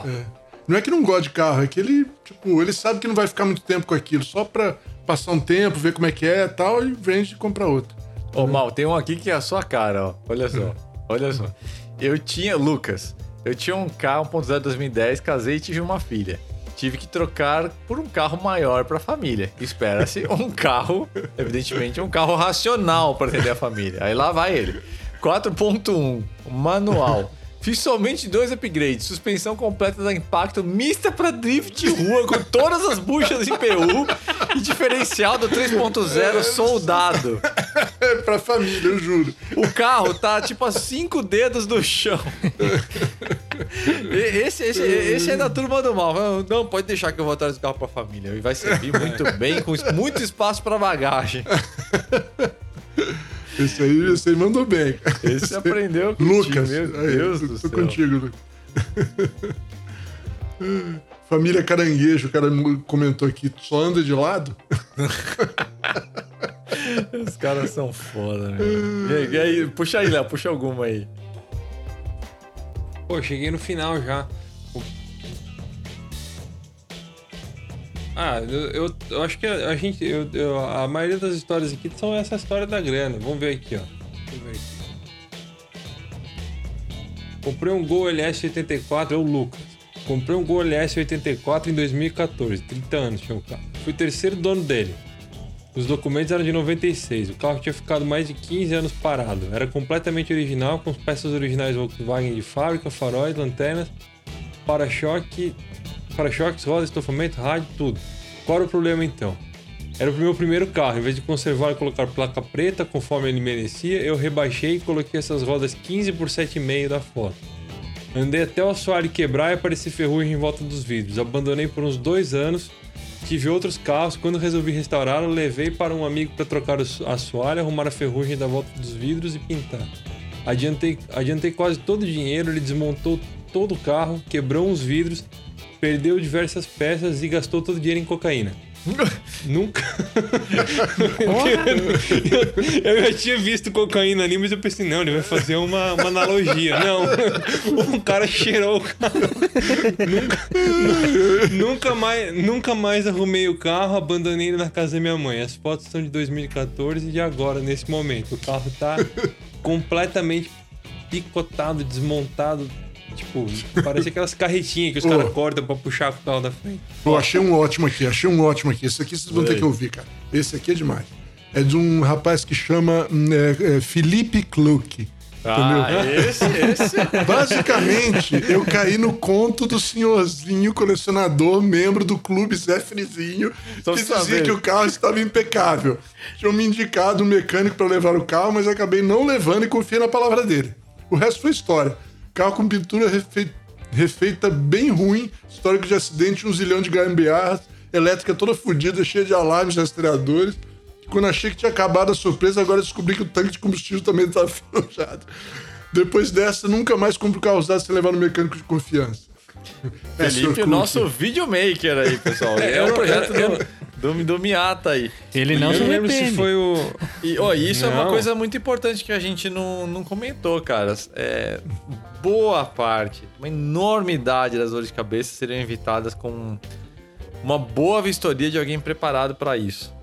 é. Não é que não gosta de carro, é que ele, tipo, ele sabe que não vai ficar muito tempo com aquilo, só pra passar um tempo, ver como é que é e tal, e vende e compra outro. Ô, Mal, tem um aqui que é a sua cara, ó. Olha só. [LAUGHS] Olha só. Eu tinha, Lucas, eu tinha um carro 1.0 2010, casei e tive uma filha. Tive que trocar por um carro maior pra família. Espera-se um [LAUGHS] carro, evidentemente, um carro racional para atender a família. Aí lá vai ele. 4.1, manual. Fiz somente dois upgrades. Suspensão completa da impacto mista pra drift de rua com todas as buchas em PU e diferencial do 3.0 soldado. É pra família, eu juro. O carro tá tipo a cinco dedos do chão. Esse, esse, esse é da turma do mal. Não, pode deixar que eu vou atrás do carro pra família. E vai servir muito bem, com muito espaço pra bagagem. Esse aí, esse aí mandou bem. Esse aprendeu contigo, Lucas, meu aí, Deus tô, do tô céu. contigo, Lucas. Família Caranguejo, o cara comentou aqui, só anda de lado? Os caras são foda, meu. Aí, e aí, puxa aí, Léo, puxa alguma aí. Pô, cheguei no final já. Ah, eu, eu, eu acho que a, a gente. eu- eu- a maioria das histórias aqui são essa história da grana. Vamos ver aqui, ó. Vamos ver aqui. Comprei um Gol LS84, é o Lucas. Comprei um Gol LS84 em 2014, 30 anos tinha o carro. Fui o terceiro dono dele. Os documentos eram de 96. O carro tinha ficado mais de 15 anos parado. Era completamente original, com as peças originais Volkswagen de fábrica, faróis, lanternas, para-choque, para-choques, rodas, estofamento, rádio, tudo. Qual era o problema então? Era o meu primeiro carro. Em vez de conservar e colocar placa preta conforme ele merecia, eu rebaixei e coloquei essas rodas 15 por 7,5 da foto. Andei até o assoalho quebrar e aparecer ferrugem em volta dos vidros. Abandonei por uns dois anos. Tive outros carros. Quando resolvi restaurá-lo, levei para um amigo para trocar o assoalho, arrumar a ferrugem da volta dos vidros e pintar. Adiantei, adiantei quase todo o dinheiro. Ele desmontou todo o carro, quebrou os vidros, perdeu diversas peças e gastou todo o dinheiro em cocaína. [LAUGHS] Nunca. eu, eu já tinha visto cocaína ali, mas eu pensei, não, ele vai fazer uma, uma analogia. Não, o cara cheirou o carro. Nunca, nunca, mais, nunca mais arrumei o carro, abandonei ele na casa da minha mãe. As fotos são de 2014 e de agora, nesse momento. O carro tá completamente picotado, desmontado. Tipo, parece aquelas carretinhas que os caras cortam pra puxar o carro da frente. Pô, achei um ótimo aqui, achei um ótimo aqui. Esse aqui vocês vão ter que ouvir, cara. Esse aqui é demais. É de um rapaz que chama hum, é, é, Felipe Kluck. Ah, esse, esse. [LAUGHS] Basicamente, eu caí no conto do senhorzinho colecionador, membro do clube Zé Frizinho, Tô que dizia que o carro estava impecável. Tinham me indicado um mecânico para levar o carro, mas acabei não levando e confiei na palavra dele. O resto foi história. Carro com pintura refe- refeita bem ruim, histórico de acidente, um zilhão de gambiarras, elétrica toda fodida, cheia de alarmes rastreadores. Quando achei que tinha acabado a surpresa, agora descobri que o tanque de combustível também [LAUGHS] estava enferrujado. Depois dessa, nunca mais compro carro usado sem levar no mecânico de confiança. É, Felipe, o Cook. nosso videomaker aí, pessoal. É, eu um projeto eu- do, do, do Miata aí. Ele não se não lembro se foi o. E ó, isso é uma Não. coisa muito importante que a gente não, não comentou, cara. É, boa parte, uma enormidade das dores de cabeça seriam evitadas com uma boa vistoria de alguém preparado para isso.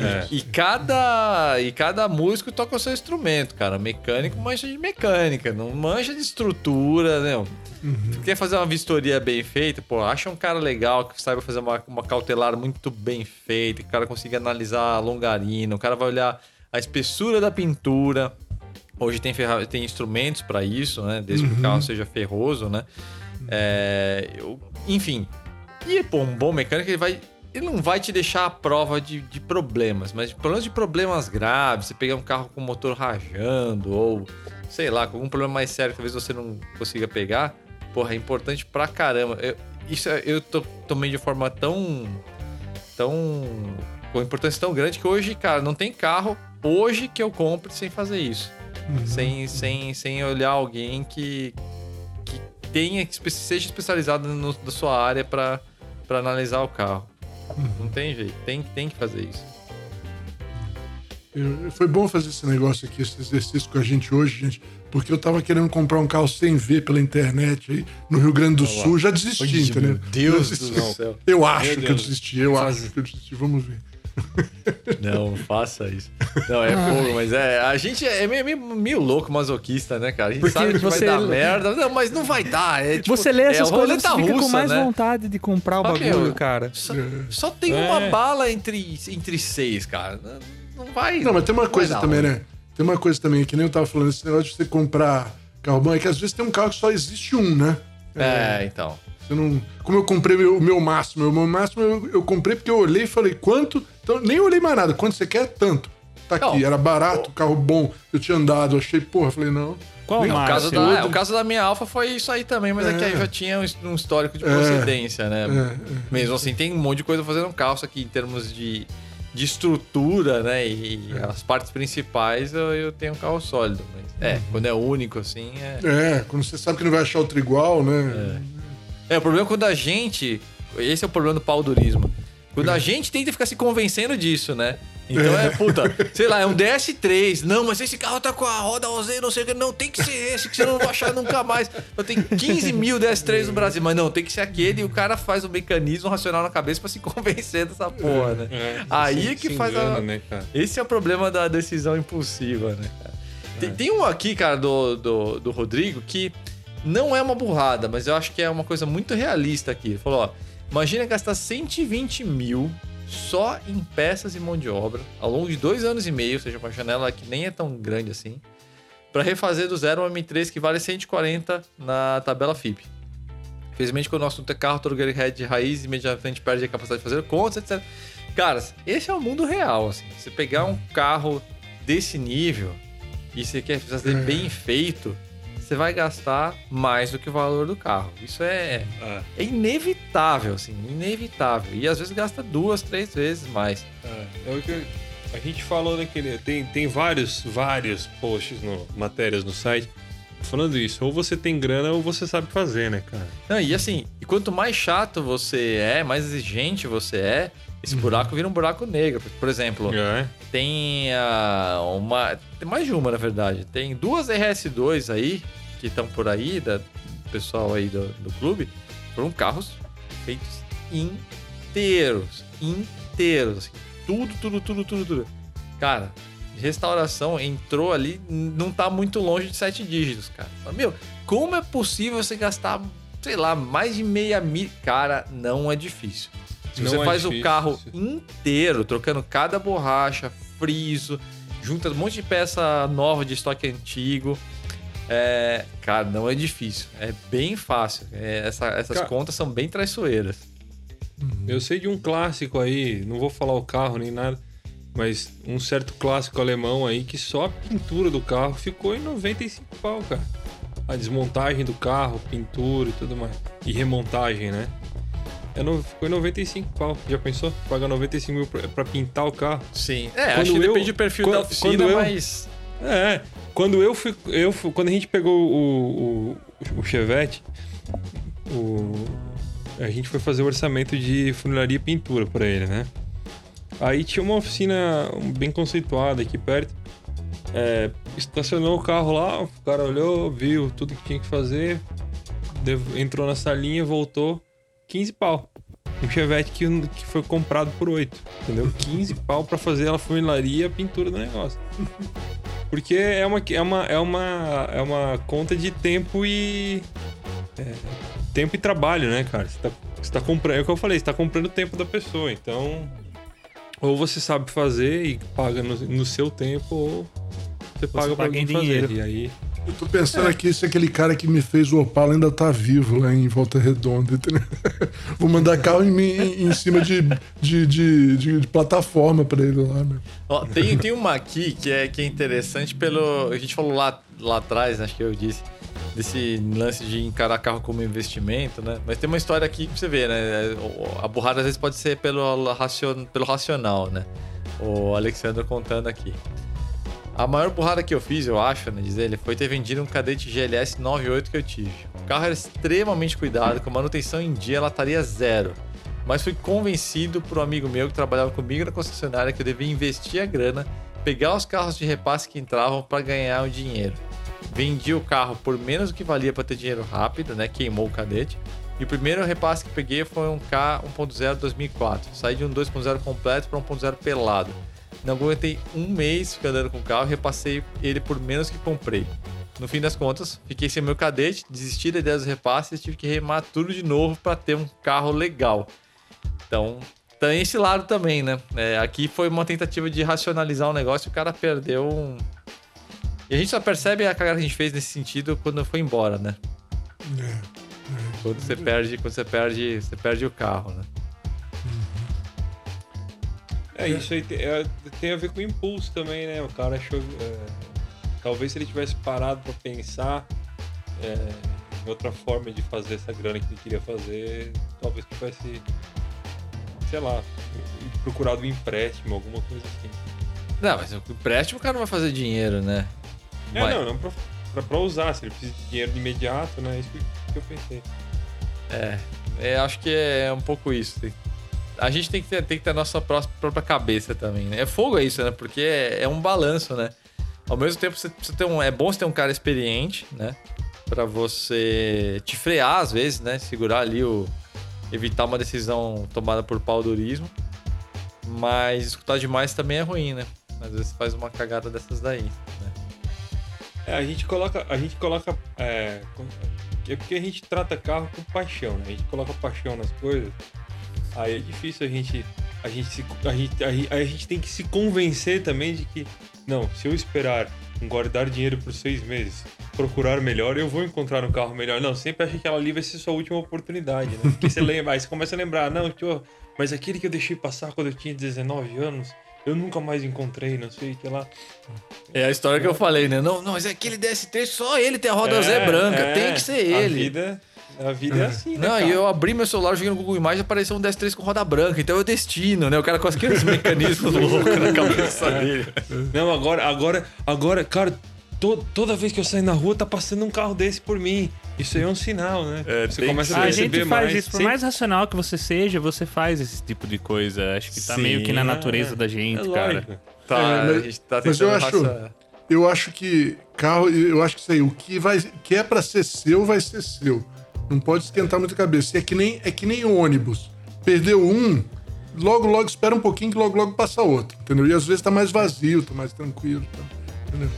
É. E cada, e cada músico toca o seu instrumento, cara. Mecânico mancha de mecânica, não mancha de estrutura, né? Quer fazer uma vistoria bem feita, pô, acha um cara legal que saiba fazer uma, uma cautelar muito bem feita, que o cara consiga analisar a longarina, o cara vai olhar a espessura da pintura. Hoje tem, ferra- tem instrumentos para isso, né? Desde que o carro seja ferroso, né? É, eu- enfim. E, pô, um bom mecânico, ele vai. Ele não vai te deixar à prova de, de problemas, mas pelo menos de problemas graves, você pegar um carro com o motor rajando, ou sei lá, com algum problema mais sério que talvez você não consiga pegar, porra, é importante pra caramba. Eu, isso é- eu to- tomei de forma tão. tão. com importância tão grande que hoje, cara, não tem carro hoje que eu compre sem fazer isso. Sem, sem, sem olhar alguém que, que tenha, que seja especializado no, da sua área pra analisar o carro. Não tem jeito, tem, tem que fazer isso. Eu- Foi bom fazer esse negócio aqui, esse exercício com a gente hoje, gente, porque eu tava querendo comprar um carro sem ver pela internet aí no Rio Grande do Sul. Já desisti, Ai, entendeu? meu Deus Já do céu. Eu acho que eu desisti, eu Faz- acho que eu desisti. Vamos ver. Não, faça isso. Não, é fogo, mas é. A gente é meio, meio, meio louco masoquista, né, cara? A gente Porque sabe que você- vai dar merda. Não, mas não vai dar. É, tipo, Você lê essas é coisas, você roleta fica com russa, mais né? vontade de comprar o bagulho, meu, cara. Só, só tem É. uma bala entre, entre seis, cara. Não, vai. Não, mas tem uma coisa também, ruim. né? Tem uma coisa também, que nem eu tava falando, esse negócio de você comprar carro bom, é que às vezes tem um carro que só existe um, né? É, então. Você não... Como eu comprei o meu máximo, o meu máximo eu, eu comprei porque eu olhei e falei, quanto? Então, nem olhei mais nada. Quanto você quer? Tanto. Tá aqui, Não. era barato, carro bom, eu tinha andado, achei, porra, falei, não. Qual O caso, máximo? da, é, o caso da minha Alfa foi isso aí também, mas é, que aí já tinha um- um histórico de procedência, né? é. Mesmo assim, tem um monte de coisa fazendo calça aqui em termos de, de estrutura, né? E as partes principais eu, eu tenho um carro sólido. Mas, é, quando é único, assim, é. É, quando você sabe que não vai achar outro igual, né? É, o problema é quando a gente. Esse é o problema do pau durismo. Quando a gente tenta ficar se convencendo disso, né? Então é, puta, sei lá, é um DS3. Não, mas esse carro tá com a roda OZ, não sei o que. Não, tem que ser esse, que você não vai achar nunca mais. Eu tenho 15 mil DS3 no Brasil, mas não, tem que ser aquele. E o cara faz o mecanismo racional na cabeça pra se [LAUGHS] convencer dessa porra, né? É, Aí se- é que faz engana, a. né? Esse é o problema da decisão impulsiva, né, cara? Tem, tem um aqui, cara, do, do, do Rodrigo, que não é uma burrada, mas eu acho que é uma coisa muito realista aqui. Ele falou, ó, imagina gastar 120 mil só em peças e mão de obra ao longo de dois anos e meio, ou seja, uma janela que nem é tão grande assim, para refazer do zero um M3 que vale 140 na tabela FIP. Infelizmente, quando o nosso carro Turger Head de raiz, imediatamente perde a capacidade de fazer contas, etc. Cara, esse é o mundo real, assim. Você pegar um carro desse nível e você quer fazer bem feito, você vai gastar mais do que o valor do carro. Isso é, Ah, é inevitável, assim, inevitável. E às vezes gasta duas, três vezes mais. ah, é o que a gente falou naquele. Tem, tem vários, vários posts, no, matérias no site falando isso. Ou você tem grana ou você sabe fazer, né, cara? Não, e assim, e quanto mais chato você é, mais exigente você é, esse buraco vira um buraco negro. Por exemplo, É. tem ah, uma. Tem mais de uma, na verdade. Tem duas RS2 aí, que estão por aí, da do pessoal aí do, do clube. Foram carros feitos inteiros. Inteiros. assim. Tudo, tudo, tudo, tudo, tudo. Cara, restauração entrou ali, não tá muito longe de sete dígitos, cara. Mas, meu, como é possível você gastar, sei lá, mais de meia mil? Cara, não é difícil. Se você é faz o difícil. carro inteiro, trocando cada borracha, friso, junta um monte de peça nova de estoque antigo. É, cara, não é difícil. É bem fácil. É, essa- essas Cara- contas são bem traiçoeiras. Eu sei de um clássico aí, não vou falar o carro nem nada, mas um certo clássico alemão aí que só a pintura do carro ficou em 95 pau, cara. A desmontagem do carro, pintura e tudo mais. E remontagem, né? É no, ficou em 95 pau. Já pensou? Pagar 95 mil pra, pra pintar o carro? Sim. É, Quando acho que eu- depende do perfil quando- da oficina, quando eu- mas. É, quando eu fui, eu fui- quando a gente pegou o, o, o Chevette, o, a gente foi fazer o orçamento de funilaria e pintura pra ele, né? Aí tinha uma oficina bem conceituada aqui perto. É, estacionou o carro lá, o cara olhou, viu tudo que tinha que fazer, entrou na salinha, voltou, 15 pau. Um Chevette que, que foi comprado por 8, entendeu? 15 pau pra fazer a funilaria e a pintura do negócio. Porque é uma, é uma, é uma, é uma conta de tempo e. é, tempo e trabalho, né, cara? Você tá, você tá comprando. É o que eu falei, você tá comprando o tempo da pessoa. Então. Ou você sabe fazer e paga no, no seu tempo, ou você paga pra paga alguém fazer. dinheiro. E aí. Eu tô pensando aqui se aquele cara que me fez o Opala ainda tá vivo lá em Volta Redonda. [LAUGHS] Vou mandar carro em, em, cima de, de, de, de- de plataforma pra ele lá, né? Ó, tem, tem uma aqui que é, que é interessante pelo. A gente falou lá, lá atrás, acho que eu disse, desse lance de encarar carro como investimento, né? Mas tem uma história aqui pra você ver, né? A burrada às vezes pode ser pelo, pelo racional, né? O Alexandre contando aqui. A maior burrada que eu fiz, eu acho, né, diz ele, foi ter vendido um cadete GLS 98 que eu tive. O carro era extremamente cuidado, com manutenção em dia, ela estaria zero. Mas fui convencido por um amigo meu que trabalhava comigo na concessionária que eu devia investir a grana, pegar os carros de repasse que entravam para ganhar o dinheiro. Vendi o carro por menos do que valia para ter dinheiro rápido, né? Queimou o cadete. E o primeiro repasse que peguei foi um K 1.0 2004. Saí de um 2.0 completo para um 1.0 pelado. Não aguentei um mês ficando andando com o carro e repassei ele por menos que comprei. No fim das contas, fiquei sem meu cadete, desisti da ideia dos repasses e tive que remar tudo de novo para ter um carro legal. Então, tem esse lado também, né? É, aqui foi uma tentativa de racionalizar o negócio e o cara perdeu um. E a gente só percebe a cagada que a gente fez nesse sentido quando foi embora, né? Quando você perde, quando você perde, você perde o carro, né? É, isso aí tem, é, tem a ver com impulso também, né? O cara achou. é, talvez se ele tivesse parado pra pensar é, em outra forma de fazer essa grana que ele queria fazer, talvez tivesse, sei lá, procurado um empréstimo, alguma coisa assim. Não, mas o empréstimo o cara não vai fazer dinheiro, né? É, Vai. não, não pra, pra, pra usar, se ele precisa de dinheiro de imediato, né? Isso que, que eu pensei. É, é, acho que é um pouco isso. Tem, a gente tem que ter, tem que ter a nossa pró- própria cabeça também, né? É fogo é isso, né? Porque é, é um balanço, né? Ao mesmo tempo, você, você tem um, é bom você ter um cara experiente, né? Pra você te frear às vezes, né? Segurar ali o... Evitar uma decisão tomada por paudorismo. Mas escutar demais também é ruim, né? Às vezes faz uma cagada dessas daí, né? É, a gente coloca. A gente coloca. É, é porque a gente trata carro com paixão, né? A gente coloca paixão nas coisas. Aí é difícil a gente. A gente, se, a, gente, a, a gente tem que se convencer também de que. Não, se eu esperar guardar dinheiro por seis meses, procurar melhor, eu vou encontrar um carro melhor. Não, sempre acha que aquela ali vai ser sua última oportunidade, né? Porque você [LAUGHS] lembra, aí você começa a lembrar, não, tio, mas aquele que eu deixei passar quando eu tinha 19 anos, eu nunca mais encontrei, não sei o que lá. É a história que eu falei, né? Não, não, mas é aquele DST, só ele tem a roda Zé branca, é, tem que ser A ele. vida, a vida é assim, né? Não, cara? e eu abri meu celular, joguei no Google Imagens e apareceu um DS3 com roda branca. Então é o destino, né? O cara com aqueles mecanismos [LAUGHS] loucos na cabeça dele. Não, agora, agora, agora, cara, to- toda vez que eu saio na rua tá passando um carro desse por mim. Isso aí é um sinal, né? É, Você começa a perceber gente faz mais. isso, por Sempre- mais racional que você seja, você faz esse tipo de coisa. Acho que tá Sim, meio que na natureza é. da gente, é cara. Tá, É, mas- a gente tá mas eu tentando acho- Eu acho que carro, eu acho que isso aí, o que, vai, que é pra ser seu, vai ser seu. Não pode esquentar muito a cabeça. É que nem, é que nem ônibus. Perdeu um, logo, logo espera um pouquinho que logo, logo passa outro. Entendeu? E às vezes tá mais vazio, tá mais tranquilo. Tá, entendeu?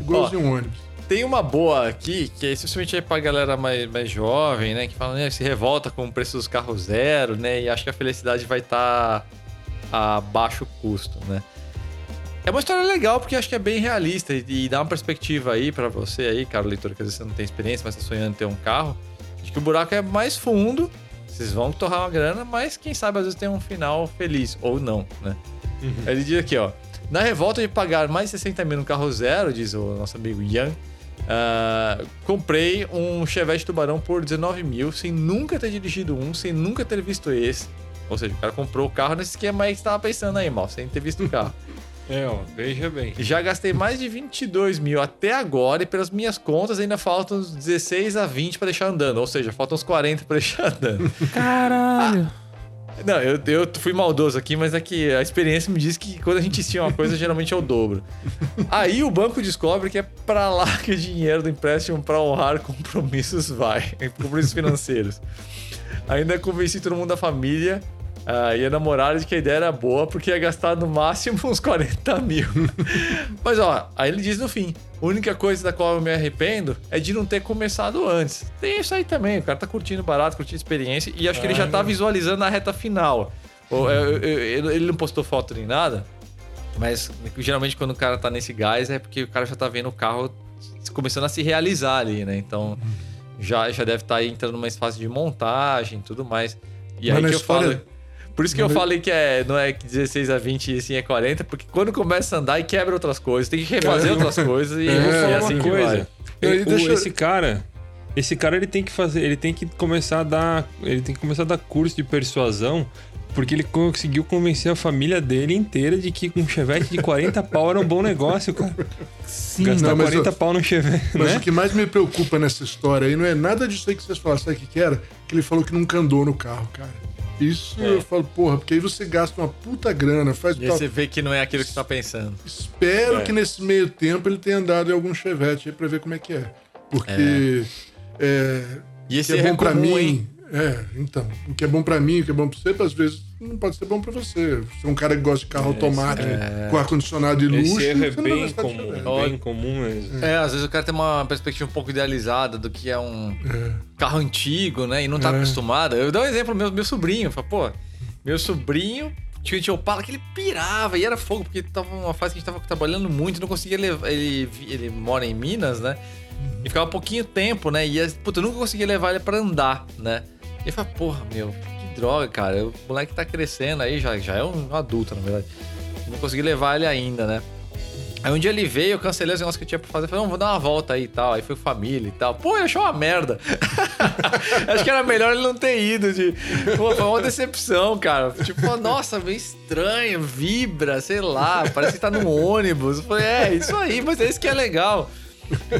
Igualzinho um ônibus. Tem uma boa aqui, que é especialmente aí pra galera mais, mais jovem, né? Que fala, né? Se revolta com o preço dos carros zero, né? E acha que a felicidade vai estar a baixo custo, né? É uma história legal porque acho que é bem realista e, e dá uma perspectiva aí pra você aí, cara leitor, que às vezes você não tem experiência, mas tá sonhando em ter um carro, de que o buraco é mais fundo, vocês vão torrar uma grana, mas quem sabe às vezes tem um final feliz, ou não, né? Ele diz aqui, ó. Na revolta de pagar mais de 60 mil no carro zero, diz o nosso amigo Ian, ah, comprei um Chevette Tubarão por 19 mil, sem nunca ter dirigido um, sem nunca ter visto esse. Ou seja, o cara comprou o carro nesse esquema aí que você tava pensando aí, mal, sem ter visto o carro. [LAUGHS] É, ó, veja bem. Já gastei mais de 22 mil até agora e pelas minhas contas ainda faltam uns 16 a 20 pra deixar andando. Ou seja, faltam uns 40 pra [LAUGHS] deixar andando. Caralho. Não, eu, eu fui maldoso aqui, mas é que a experiência me diz que quando a gente estima uma coisa, geralmente é o dobro. Aí o banco descobre que é pra lá que o dinheiro do empréstimo pra honrar compromissos vai. [LAUGHS] Compromissos financeiros. Ainda convenci todo mundo da família ah, e a namorada de que a ideia era boa, porque ia gastar no máximo [LAUGHS] uns 40 mil. Mas ó, aí ele diz no fim: a única coisa da qual eu me arrependo é de não ter começado antes. Tem isso aí também, o cara tá curtindo barato, curtindo experiência, e acho que ele já tá visualizando a reta final. Ele não postou foto nem nada, mas geralmente quando o cara tá nesse gás é porque o cara já tá vendo o carro começando a se realizar ali, né? Então já, já deve estar entrando numa fase de montagem e tudo mais. E Mas aí que eu falo. Por isso que eu Mas- falei que é, não é 16 a 20 e assim é 40, porque quando começa a andar e quebra outras coisas, tem que refazer outras coisas e, É, Eu e assim uma coisa. E O- deixa- Esse cara, esse cara ele tem que fazer, ele tem que começar a dar, ele tem que começar a dar curso de persuasão, porque ele conseguiu convencer a família dele inteira de que um Chevette de 40 pau era um bom negócio, cara. Sim. Gastar não, mas 40 eu- pau no Chevette, Mas né? o que mais me preocupa nessa história aí não é nada disso aí que vocês falaram, sabe o que, que era? Que ele falou que nunca andou no carro, cara. Isso eu falo, porra, porque aí você gasta uma puta grana, faz E tal. você vê que não é aquilo que você tá pensando. Espero É. que nesse meio tempo ele tenha andado em algum chevette aí pra ver como é que é. Porque é, E o esse que é bom é pra comum, mim. hein? É, então. O que é bom pra mim, o que é bom pra você, às vezes não pode ser bom pra você. Você é um cara que gosta de carro automático, com ar-condicionado e luxo. Esse erro é bem de comum, Chevette. bem comum mesmo. É, às vezes o cara tem uma perspectiva um pouco idealizada do que é um carro antigo, né? E não tá É. acostumado. Eu dou um exemplo meu, meu sobrinho. Fala, pô, meu sobrinho tinha tinha Opala que ele pirava e era fogo, porque tava uma fase que a gente tava trabalhando muito, não conseguia levar. Ele, ele mora em Minas, né? E ficava pouquinho tempo, né? E, puta, eu nunca conseguia levar ele pra andar, né? E eu falei, porra, meu, que droga, cara. O moleque tá crescendo aí, já, já é um adulto, na verdade. Não consegui levar ele ainda, né? Aí um dia ele veio, eu cancelei os negócios que eu tinha pra fazer. Falei, não, vou dar uma volta aí e tal. Aí foi família e tal. Pô, ele achou uma merda. [LAUGHS] Acho que era melhor ele não ter ido. De... Pô, foi uma decepção, cara. Tipo, nossa, meio estranho, vibra, sei lá, parece que tá num ônibus. Eu falei, é, isso aí, mas é isso que é legal.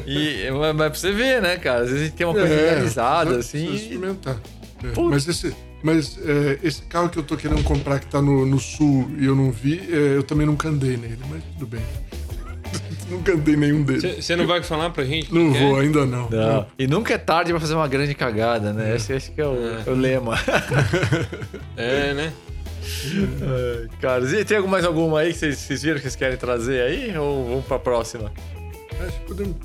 E, mas mas pra você ver, né, cara? Às vezes a gente tem uma coisa É, precisa assim. experimentar. É. Mas esse, Mas é, esse carro que eu tô querendo comprar que tá no, no sul e eu não vi, é, eu também nunca andei nele, mas tudo bem. [LAUGHS] nunca andei nenhum deles. Você não vai falar pra gente? Não que vou, é? ainda não. Não. E nunca é tarde pra fazer uma grande cagada, né? Esse, esse que é o, o lema. [LAUGHS] É, né? Ai, Cara, e tem mais alguma aí que vocês, vocês viram que vocês querem trazer aí? Ou vamos pra próxima? Acho que podemos.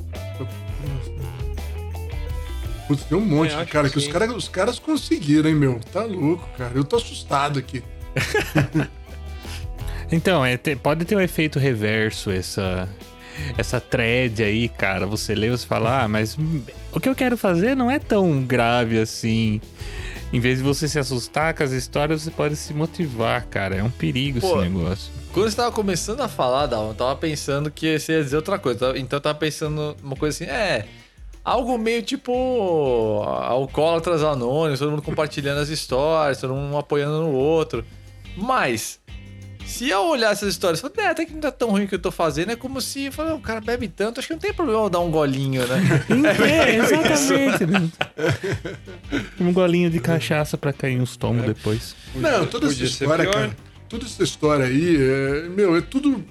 Putz, tem um monte, É, acho cara, que que, os, cara, os caras conseguiram, hein, meu? Tá louco, cara. Eu tô assustado aqui. [LAUGHS] Então, é, te- pode ter um efeito reverso essa essa thread aí, cara. Você lê e você fala, ah, mas o que eu quero fazer não é tão grave assim. Em vez de você se assustar com as histórias, você pode se motivar, cara. É um perigo Pô, esse negócio. Quando você tava começando a falar, Dalma, eu tava pensando que você ia dizer outra coisa. Então eu tava pensando uma coisa assim, é. Algo meio tipo alcoólatras anônimos, todo mundo compartilhando as histórias, todo mundo um apoiando no outro. Mas, se eu olhar essas histórias, eu falar, é, até que não tá tão ruim o que eu tô fazendo, é como se eu falar, o cara bebe tanto, acho que não tem problema eu dar um golinho, né? [LAUGHS] É, exatamente. né? [LAUGHS] um golinho de cachaça pra cair uns tomos depois. Não, toda essa história, cara. Toda essa história aí, é, meu, é tudo.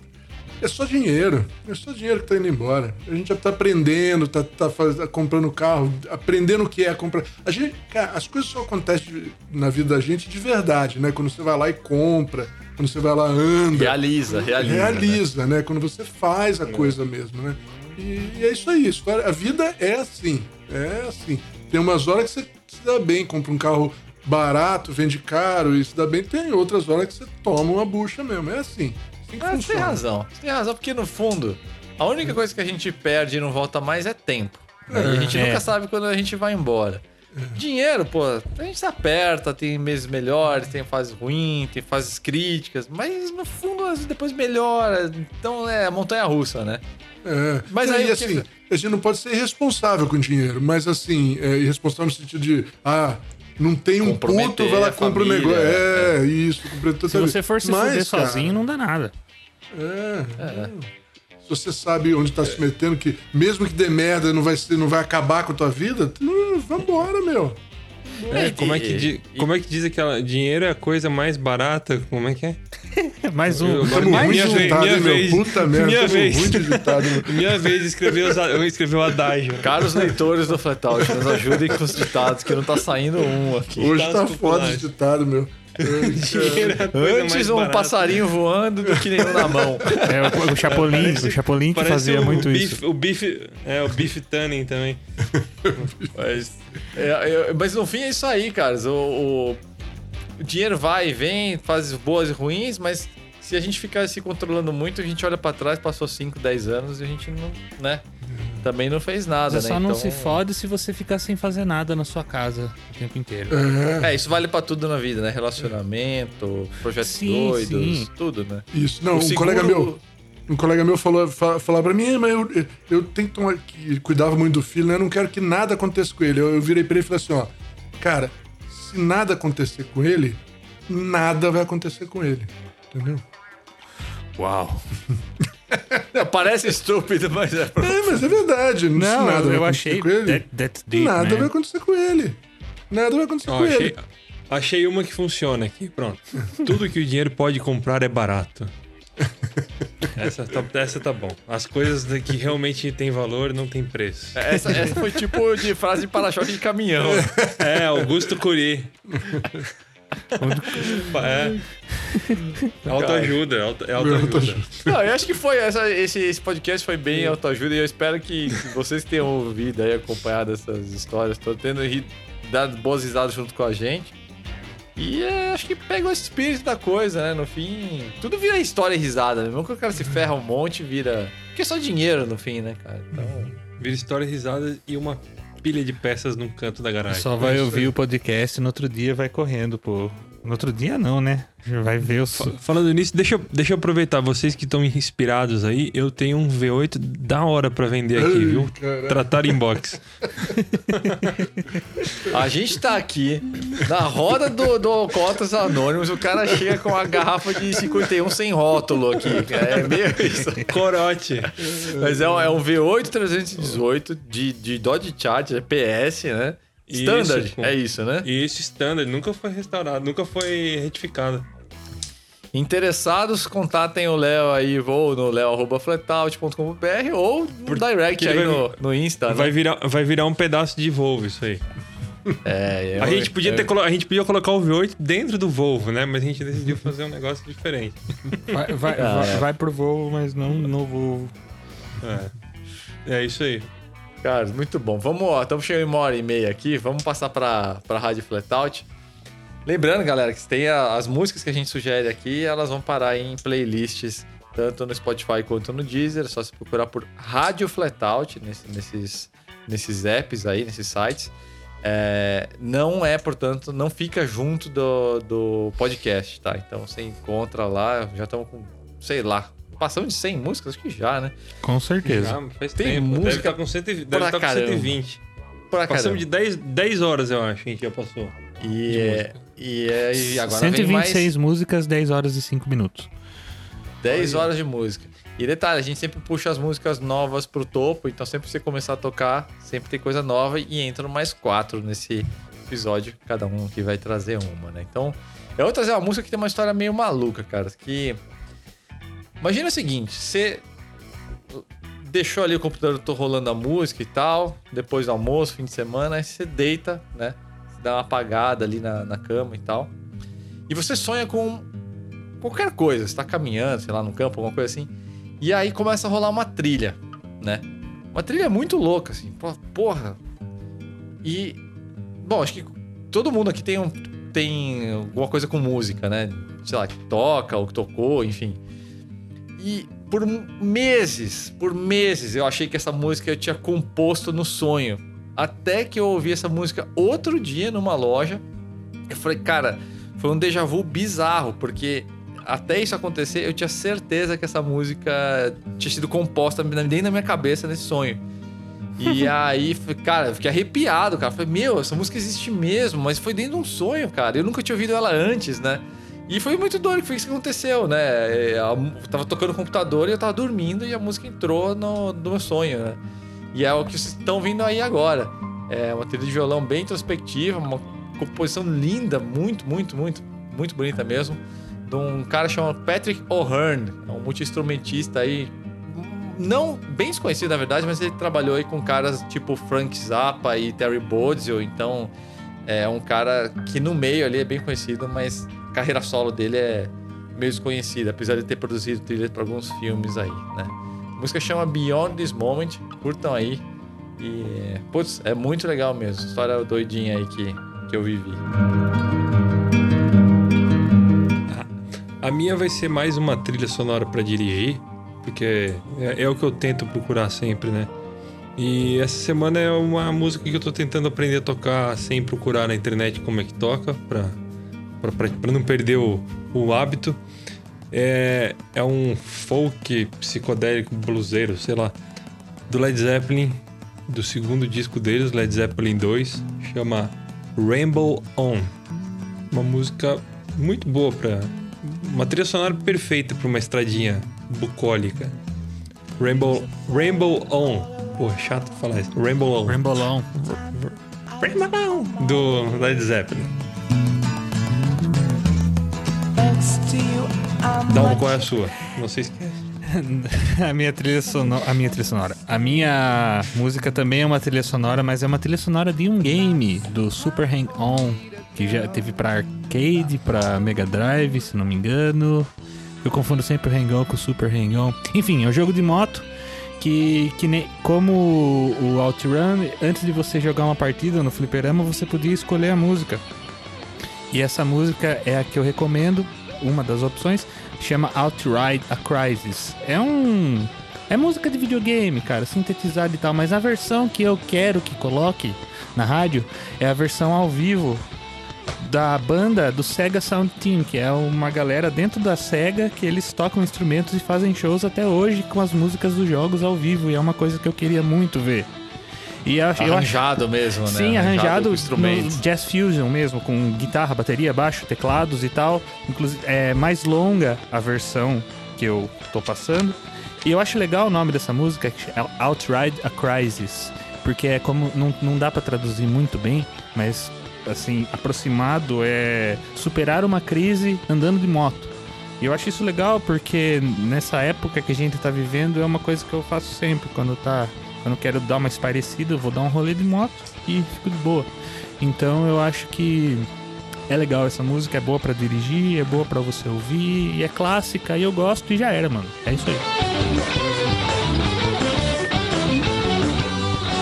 É só dinheiro. É só dinheiro que tá indo embora. A gente já tá aprendendo, tá, tá faz- tá comprando carro, aprendendo o que é comprar. A gente, cara, as coisas só acontecem na vida da gente de verdade, né? Quando você vai lá e compra, quando você vai lá anda. Realiza, realiza. né? realiza, né? Quando você faz a coisa mesmo, né? E, e é isso aí. A vida é assim. É assim. Tem umas horas que você se dá bem, compra um carro barato, vende caro e se dá bem. Tem outras horas que você toma uma bucha mesmo. É assim. Assim que Ah, você tem razão. Você tem razão, porque no fundo, a única coisa que a gente perde e não volta mais é tempo. né? E a gente É. nunca sabe quando a gente vai embora. Dinheiro, pô, a gente se aperta, tem meses melhores, tem fases ruins, tem fases críticas, mas no fundo às vezes depois melhora. Então é montanha russa, né? É. Mas Não, aí e o que- assim, a gente não pode ser irresponsável com dinheiro, mas assim, é, irresponsável no sentido de, ah, não tem um puto, vai lá e compra um família, negócio. É, isso, comprometer Se você for se Mas, fuder cara, sozinho, não dá nada. É. Se você sabe onde tá se metendo, que mesmo que dê merda, não vai, não vai acabar com a tua vida, vambora, meu. É, como, é que como é que diz aquela. Dinheiro é a coisa mais barata? Como é que é? [LAUGHS] Mais um. Eu- agora mais de um. ditado, minha hein, meu? vez. Puta merda, Minha vez. ruim de ditado, meu. [LAUGHS] Minha vez os, eu escrevi o adágio. Caros leitores do Flatout, nos ajudem com os ditados, que não tá saindo um aqui. Hoje Ditados tá foda populares. esse ditado, meu. [LAUGHS] Dinheiro é Antes um barata. passarinho voando do que nenhum na mão. É o, o Chapolin, o Chapolin que Parece fazia o muito beef, isso. O bife. É, o beef tanning também. [LAUGHS] Mas, é, é, mas no fim é isso aí, caras. O, o- o dinheiro vai e vem, faz boas e ruins, mas se a gente ficar se controlando muito, a gente olha pra trás, passou 5, 10 anos e a gente não, né? Também não fez nada, Você né? só não Então, se fode se você ficar sem fazer nada na sua casa o tempo inteiro. É, É, isso vale pra tudo na vida, né? Relacionamento, projetos Sim, doidos, sim. tudo, né? isso. Não, O um seguro- colega meu. Um colega meu falou, fa, falar pra mim, "É, mas eu, eu, eu tenho que tomar. Que cuidava muito do filho, né? Eu não quero que nada aconteça com ele. Eu, eu virei pra ele e falei assim: ó, cara, se nada acontecer com ele, nada vai acontecer com ele. Entendeu? Uau. É, [LAUGHS] Parece estúpido, mas é. É, mas é verdade. se Não, nada vai eu acontecer achei. com ele. That, that's deep, nada man. vai acontecer com ele. Nada vai acontecer Ó, com achei, ele. achei uma que funciona aqui. Pronto. [LAUGHS] Tudo que o dinheiro pode comprar é barato. Essa tá, essa tá bom. As coisas que realmente têm valor não tem preço. Essa, essa foi tipo de frase de para-choque de caminhão. É, Augusto Curi. [LAUGHS] É. [LAUGHS] Autoajuda, auto- é autoajuda. Não, eu acho que foi essa, esse, esse podcast foi bem autoajuda e eu espero que vocês tenham ouvido aí, acompanhado essas histórias, tô tendo ri- dado boas risadas junto com a gente. E é, acho que pegou esse espírito da coisa, né? No fim, tudo vira história e risada, né? Mesmo que o cara se ferra um monte, vira. Porque é só dinheiro no fim, né, cara? Então. Vira história risada e uma pilha de peças num canto da garagem. Só vai ouvir o podcast e no outro dia vai correndo, pô. No outro dia não, né? Vai ver os. Fa- Falando nisso, deixa, eu- deixa eu aproveitar. Vocês que estão inspirados aí, eu tenho um V8 da hora pra vender aqui, Ai, viu? caralho. Tratar inbox. [LAUGHS] A gente tá aqui na roda do, do Alcotas Anônimos, o cara chega com a garrafa de 51 sem rótulo aqui. cara. É meio isso. Corote. Mas é um, é um V8 318 de, de Dodge Charger, é PS, né? Standard, Isso, é isso, né? E esse standard nunca foi restaurado, nunca foi retificado. Interessados, contatem o Léo aí, ou no leo.flatout.com.br ou no direct aí vai- no, no Insta, né? Vai virar, vai virar um pedaço de Volvo isso aí. É, A eu- gente, podia eu- ter, colo- a gente podia colocar o V8 dentro do Volvo, né? Mas a gente decidiu fazer um negócio diferente. Vai, vai, [LAUGHS] Ah, vai, é. vai pro Volvo, mas não no Volvo. É, é isso aí. Cara, muito bom. Vamos, estamos chegando em uma hora e meia aqui. Vamos passar para a Rádio Flatout. Lembrando, galera, que tem a- as músicas que a gente sugere aqui, elas vão parar em playlists, tanto no Spotify quanto no Deezer. É só se procurar por Rádio Flatout nesse- nesses, nesses apps aí, nesses sites. É, não é, portanto, não fica junto do, do podcast, tá? Então você encontra lá, já estamos com, sei lá, passamos de 100 músicas, acho que já, né? Com certeza. Já faz Tem tempo. música deve estar com, 100, deve pra tá com caramba. 120. Por Passamos caramba. de 10, 10 horas, eu acho, que a gente já passou. E, de é, e, é, e agora vem 126 mais músicas, 10 horas e 5 minutos. 10 horas de música. E detalhe, a gente sempre puxa as músicas novas pro topo, então sempre que você começar a tocar, sempre tem coisa nova e entram mais quatro nesse episódio, cada um que vai trazer uma, né? Então, eu vou trazer uma música que tem uma história meio maluca, cara, que... Imagina o seguinte, você deixou ali o computador rolando a música e tal, depois do almoço, fim de semana, aí você deita, né? Você dá uma apagada ali na, na cama e tal. E você sonha com qualquer coisa, você tá caminhando, sei lá, no campo, alguma coisa assim. E aí começa a rolar uma trilha, né? Uma trilha muito louca, assim, porra. E. Bom, acho que todo mundo aqui tem, um, tem alguma coisa com música, né? Sei lá, que toca ou que tocou, enfim. E por meses, por meses, eu achei que essa música eu tinha composto no sonho. Até que eu ouvi essa música outro dia numa loja. Eu falei, cara, foi um déjà vu bizarro, porque até isso acontecer, eu tinha certeza que essa música tinha sido composta dentro da minha cabeça nesse sonho. E [LAUGHS] aí, cara, eu fiquei arrepiado, cara. Falei, meu, essa música existe mesmo, mas foi dentro de um sonho, cara. Eu nunca tinha ouvido ela antes, né? E foi muito doido foi isso que aconteceu, né? É, Eu tava tocando no computador e eu tava dormindo e a música entrou no, no meu sonho, né? E é o que vocês estão vindo aí agora. É uma trilha de violão bem introspectiva, uma composição linda, muito, muito, muito, muito bonita mesmo. De um cara chamado Patrick O'Hearn, é um multi-instrumentista aí, não bem desconhecido na verdade, mas ele trabalhou aí com caras tipo Frank Zappa e Terry Bozzio, então é um cara que no meio ali é bem conhecido, mas carreira solo dele é meio desconhecida, apesar de ter produzido trilhas para alguns filmes aí, né? A música chama Beyond This Moment, curtam aí. E, putz, é muito legal mesmo. História doidinha aí que, que eu vivi. A minha vai ser mais uma trilha sonora pra dirigir, porque é, é o que eu tento procurar sempre, né? E essa semana é uma música que eu tô tentando aprender a tocar sem procurar na internet como é que toca, pra, pra não perder o, o hábito. É, é um folk psicodélico bluseiro, sei lá, do Led Zeppelin, do segundo disco deles, Led Zeppelin 2, chama Rainbow On. Uma música muito boa pra. Uma trilha sonora perfeita pra uma estradinha bucólica. Rainbow, Rainbow On. Pô, chato falar isso. Rainbow On. Rainbow On. Do Led Zeppelin. Dá qual é a sua? Não sei se [LAUGHS] a minha trilha sonora. A minha trilha sonora. A minha música também é uma trilha sonora, mas é uma trilha sonora de um game do Super Hang On, que já teve pra arcade, pra Mega Drive, se não me engano. Eu confundo sempre o Hang On com o Super Hang On. Enfim, é um jogo de moto que, que nem, como o OutRun, antes de você jogar uma partida no fliperama, você podia escolher a música. E essa música é a que eu recomendo, uma das opções, chama Outride a Crisis. É um. É música de videogame, cara, sintetizada e tal, mas a versão que eu quero que coloque na rádio é a versão ao vivo da banda do Sega Sound Team, que é uma galera dentro da Sega que eles tocam instrumentos e fazem shows até hoje com as músicas dos jogos ao vivo, e é uma coisa que eu queria muito ver. E acho Arranjado mesmo, né? Sim, arranjado, no Jazz Fusion mesmo, com guitarra, bateria, baixo, teclados e tal. Inclusive, é mais longa a versão que eu tô passando. E eu acho legal o nome dessa música, que é Outride a Crisis. porque é como não, não dá pra traduzir muito bem, mas assim, aproximado é superar uma crise andando de moto. E eu acho isso legal porque nessa época que a gente tá vivendo é uma coisa que eu faço sempre. Quando tá. Eu quero dar uma esparecida, eu vou dar um rolê de moto e fico de boa. Então eu acho que é legal essa música, é boa pra dirigir, é boa pra você ouvir, e é clássica, e eu gosto e já era, mano. É isso aí.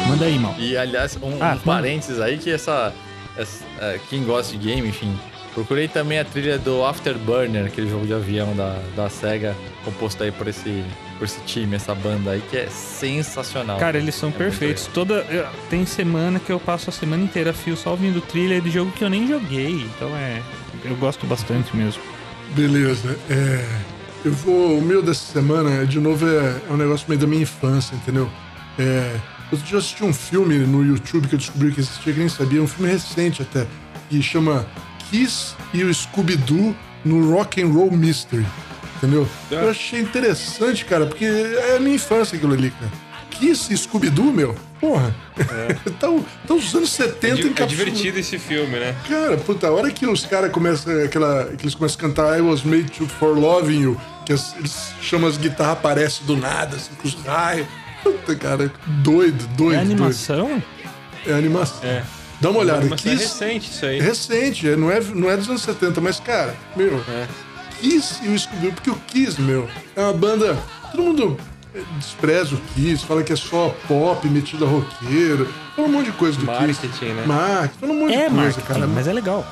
Manda aí, mal. E aliás, um, Ah, um parênteses aí que essa, essa- é, Quem gosta de game, enfim. Procurei também a trilha do Afterburner, aquele jogo de avião da, da SEGA, composto aí por esse, por esse time, essa banda aí, que é sensacional. Cara, eles são É perfeitos. Toda eu- tem semana que eu passo a semana inteira a fio só ouvindo trilha de jogo que eu nem joguei. Então é, eu gosto bastante mesmo. Beleza. É, eu vou. O meu dessa semana, de novo, é, é um negócio meio da minha infância, entendeu? É, eu já assisti um filme no YouTube que eu descobri que existia, que nem sabia, um filme recente até, que chama Kiss e o Scooby-Doo no Rock and Roll Mystery. Entendeu? Eu achei interessante, cara, porque é a minha infância aquilo ali, cara. Kiss e Scooby-Doo, meu? Porra. [LAUGHS] Estão os anos 70 É, é encapsulados. divertido esse filme, né? Cara, puta, a hora que os caras começam aquela. que eles começam a cantar I was made to for loving you, que as- eles chamam as guitarras, aparecem do nada, assim, com os raios. Puta, cara, doido, doido. É animação? Doido. É animação. É. Dá uma olhada. Mas é recente isso aí. é recente, é, não, é, não é dos anos 70, mas, cara, meu, É. Kiss e o Scooby-Doo, porque o Kiss, meu, é uma banda. Todo mundo eh, despreza o Kiss, fala que é só pop, metido a roqueiro, fala um monte de coisa do Kiss. Marketing, né? Marketing, fala um monte É de coisa, cara. mas é legal.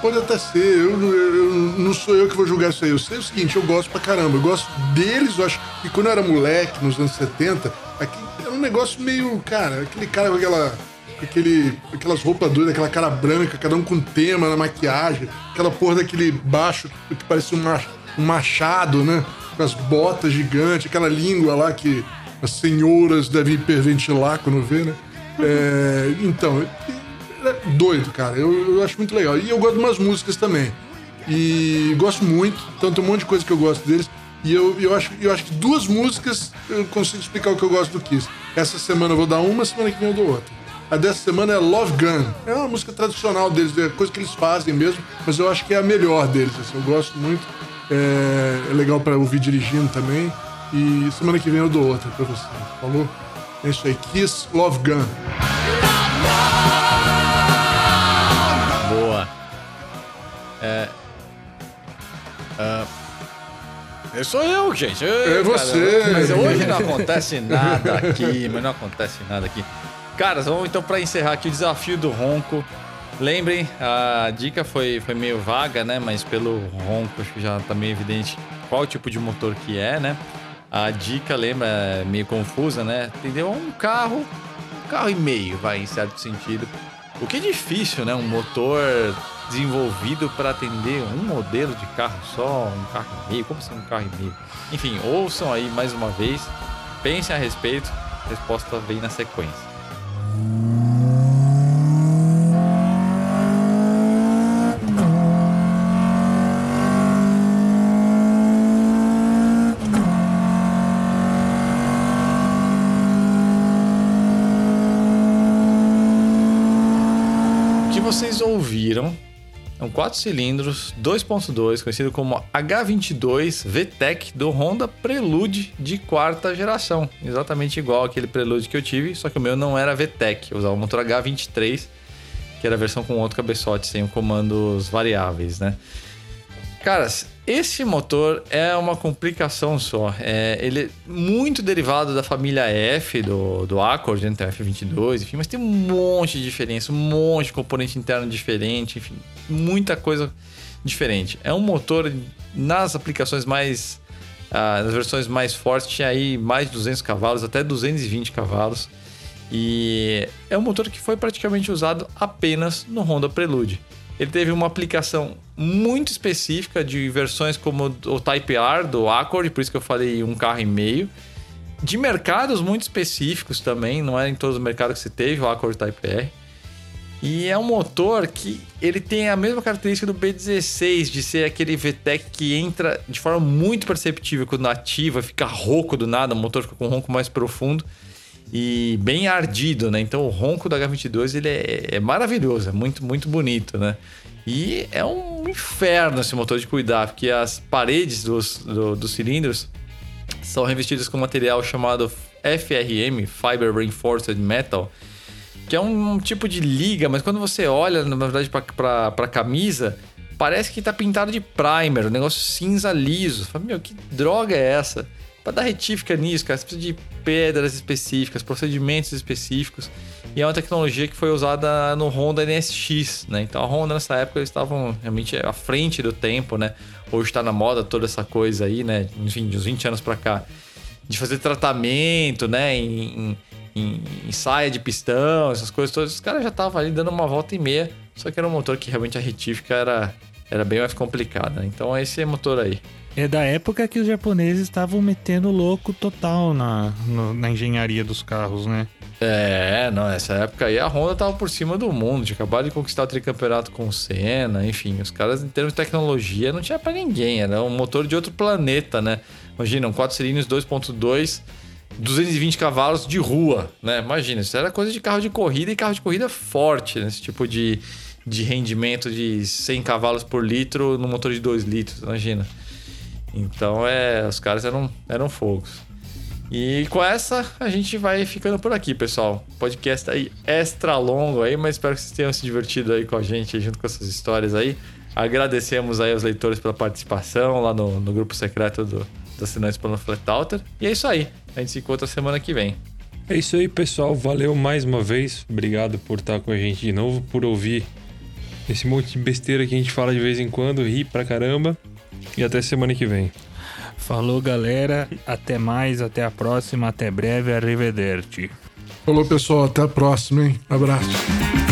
Pode até ser, eu, eu- eu- não sou eu que vou julgar isso aí. Eu sei o seguinte, eu gosto pra caramba. Eu gosto deles, eu acho que quando eu era moleque, nos anos 70, aqui, era um negócio meio, cara, aquele cara com aquela. Aquele, aquelas roupas doidas, aquela cara branca, cada um com tema na maquiagem, aquela porra daquele baixo que parecia um, ma- um machado, né? Com as botas gigantes, aquela língua lá que as senhoras devem hiperventilar quando vê, né? É, então, é doido, cara. Eu, eu acho muito legal. E eu gosto de umas músicas também. E gosto muito, então tem um monte de coisa que eu gosto deles. E eu, eu, acho, eu acho que duas músicas eu consigo explicar o que eu gosto do Kiss. Essa semana eu vou dar uma, semana que vem eu dou outra. A dessa semana é Love Gun. É uma música tradicional deles, é coisa que eles fazem mesmo, mas eu acho que é a melhor deles. assim, eu gosto muito. É, é legal pra ouvir dirigindo também. E semana que vem eu dou outra pra você. Falou? É isso aí. Kiss, Love Gun. Boa. É. ah, eu sou eu, gente. Eu, É você. Mas hoje não acontece nada aqui, mas não acontece nada aqui. Caras, vamos então para encerrar aqui o desafio do ronco. Lembrem, a dica foi, foi meio vaga, né? Mas pelo ronco acho que já tá meio evidente qual tipo de motor que é, né? A dica, lembra, é meio confusa, né? Entendeu? Um carro, um carro e meio, vai, em certo sentido. O que é difícil, né? Um motor desenvolvido para atender um modelo de carro só, um carro e meio. Como assim um carro e meio? Enfim, ouçam aí mais uma vez, pensem a respeito. A resposta vem na sequência. Vocês ouviram é um 4 cilindros 2.2, conhecido como H22 VTEC do Honda Prelude de quarta geração. Exatamente igual aquele Prelude que eu tive, só que o meu não era VTEC, eu usava o motor H23, que era a versão com outro cabeçote, sem comandos variáveis, né? Caras, esse motor é uma complicação só. É, ele é muito derivado da família F do, do Accord, né? O F22, enfim, mas tem um monte de diferença, um monte de componente interno diferente, enfim, muita coisa diferente. É um motor nas aplicações mais. ah, nas versões mais fortes, tinha aí mais de 200 cavalos, até 220 cavalos. E é um motor que foi praticamente usado apenas no Honda Prelude. Ele teve uma aplicação muito específica de versões como o Type R do Accord, por isso que eu falei um carro e meio. De mercados muito específicos também, não é em todos os mercados que você teve o Accord Type R. E é um motor que ele tem a mesma característica do B16, de ser aquele VTEC que entra de forma muito perceptível quando ativa, fica rouco do nada, o motor fica com um ronco mais profundo. e bem ardido, né? Então o ronco da H22 ele é, é maravilhoso, é muito, muito bonito, né? E é um inferno esse motor de cuidar, porque as paredes dos, do, dos cilindros são revestidas com material chamado FRM, Fiber Reinforced Metal, que é um tipo de liga, mas quando você olha, na verdade, para a camisa, parece que tá pintado de primer, um negócio cinza liso. Fala, meu, que droga é essa? Para dar retífica nisso, cara, você precisa de pedras específicas, procedimentos específicos. E é uma tecnologia que foi usada no Honda NSX, né? Então a Honda nessa época eles estavam realmente à frente do tempo, né? Hoje está na moda toda essa coisa aí, né? Enfim, de uns 20 anos para cá. De fazer tratamento, né? Em, em, em, saia de pistão, essas coisas todas. Os caras já estavam ali dando uma volta e meia. Só que era um motor que realmente a retífica era, era bem mais complicada. Então é esse motor aí. É da época que os japoneses estavam metendo louco total na, no, na engenharia dos carros, né? É, não, essa época aí a Honda tava por cima do mundo, tinha acabado de conquistar o tricampeonato com o Senna, enfim, os caras em termos de tecnologia não tinha para ninguém, era um motor de outro planeta, né? Imagina, um 4 cilindros 2.2, 220 cavalos de rua, né? Imagina, isso era coisa de carro de corrida e carro de corrida forte, né? Esse tipo de, de rendimento de 100 cavalos por litro no motor de 2 litros, imagina. Então, é, os caras eram, eram fogos. E com essa, a gente vai ficando por aqui, pessoal. Podcast aí extra longo aí, mas espero que vocês tenham se divertido aí com a gente, junto com essas histórias aí. Agradecemos aí aos leitores pela participação lá no, no grupo secreto do, assinantes pelo Flatalter. E é isso aí. A gente se encontra semana que vem. É isso aí, pessoal. Valeu mais uma vez. Obrigado por estar com a gente de novo, por ouvir esse monte de besteira que a gente fala de vez em quando, ri pra caramba. E até semana que vem. Falou, galera. Até mais, até a próxima, até breve, arrivederci. Falou, pessoal. Até a próxima, hein? Abraço.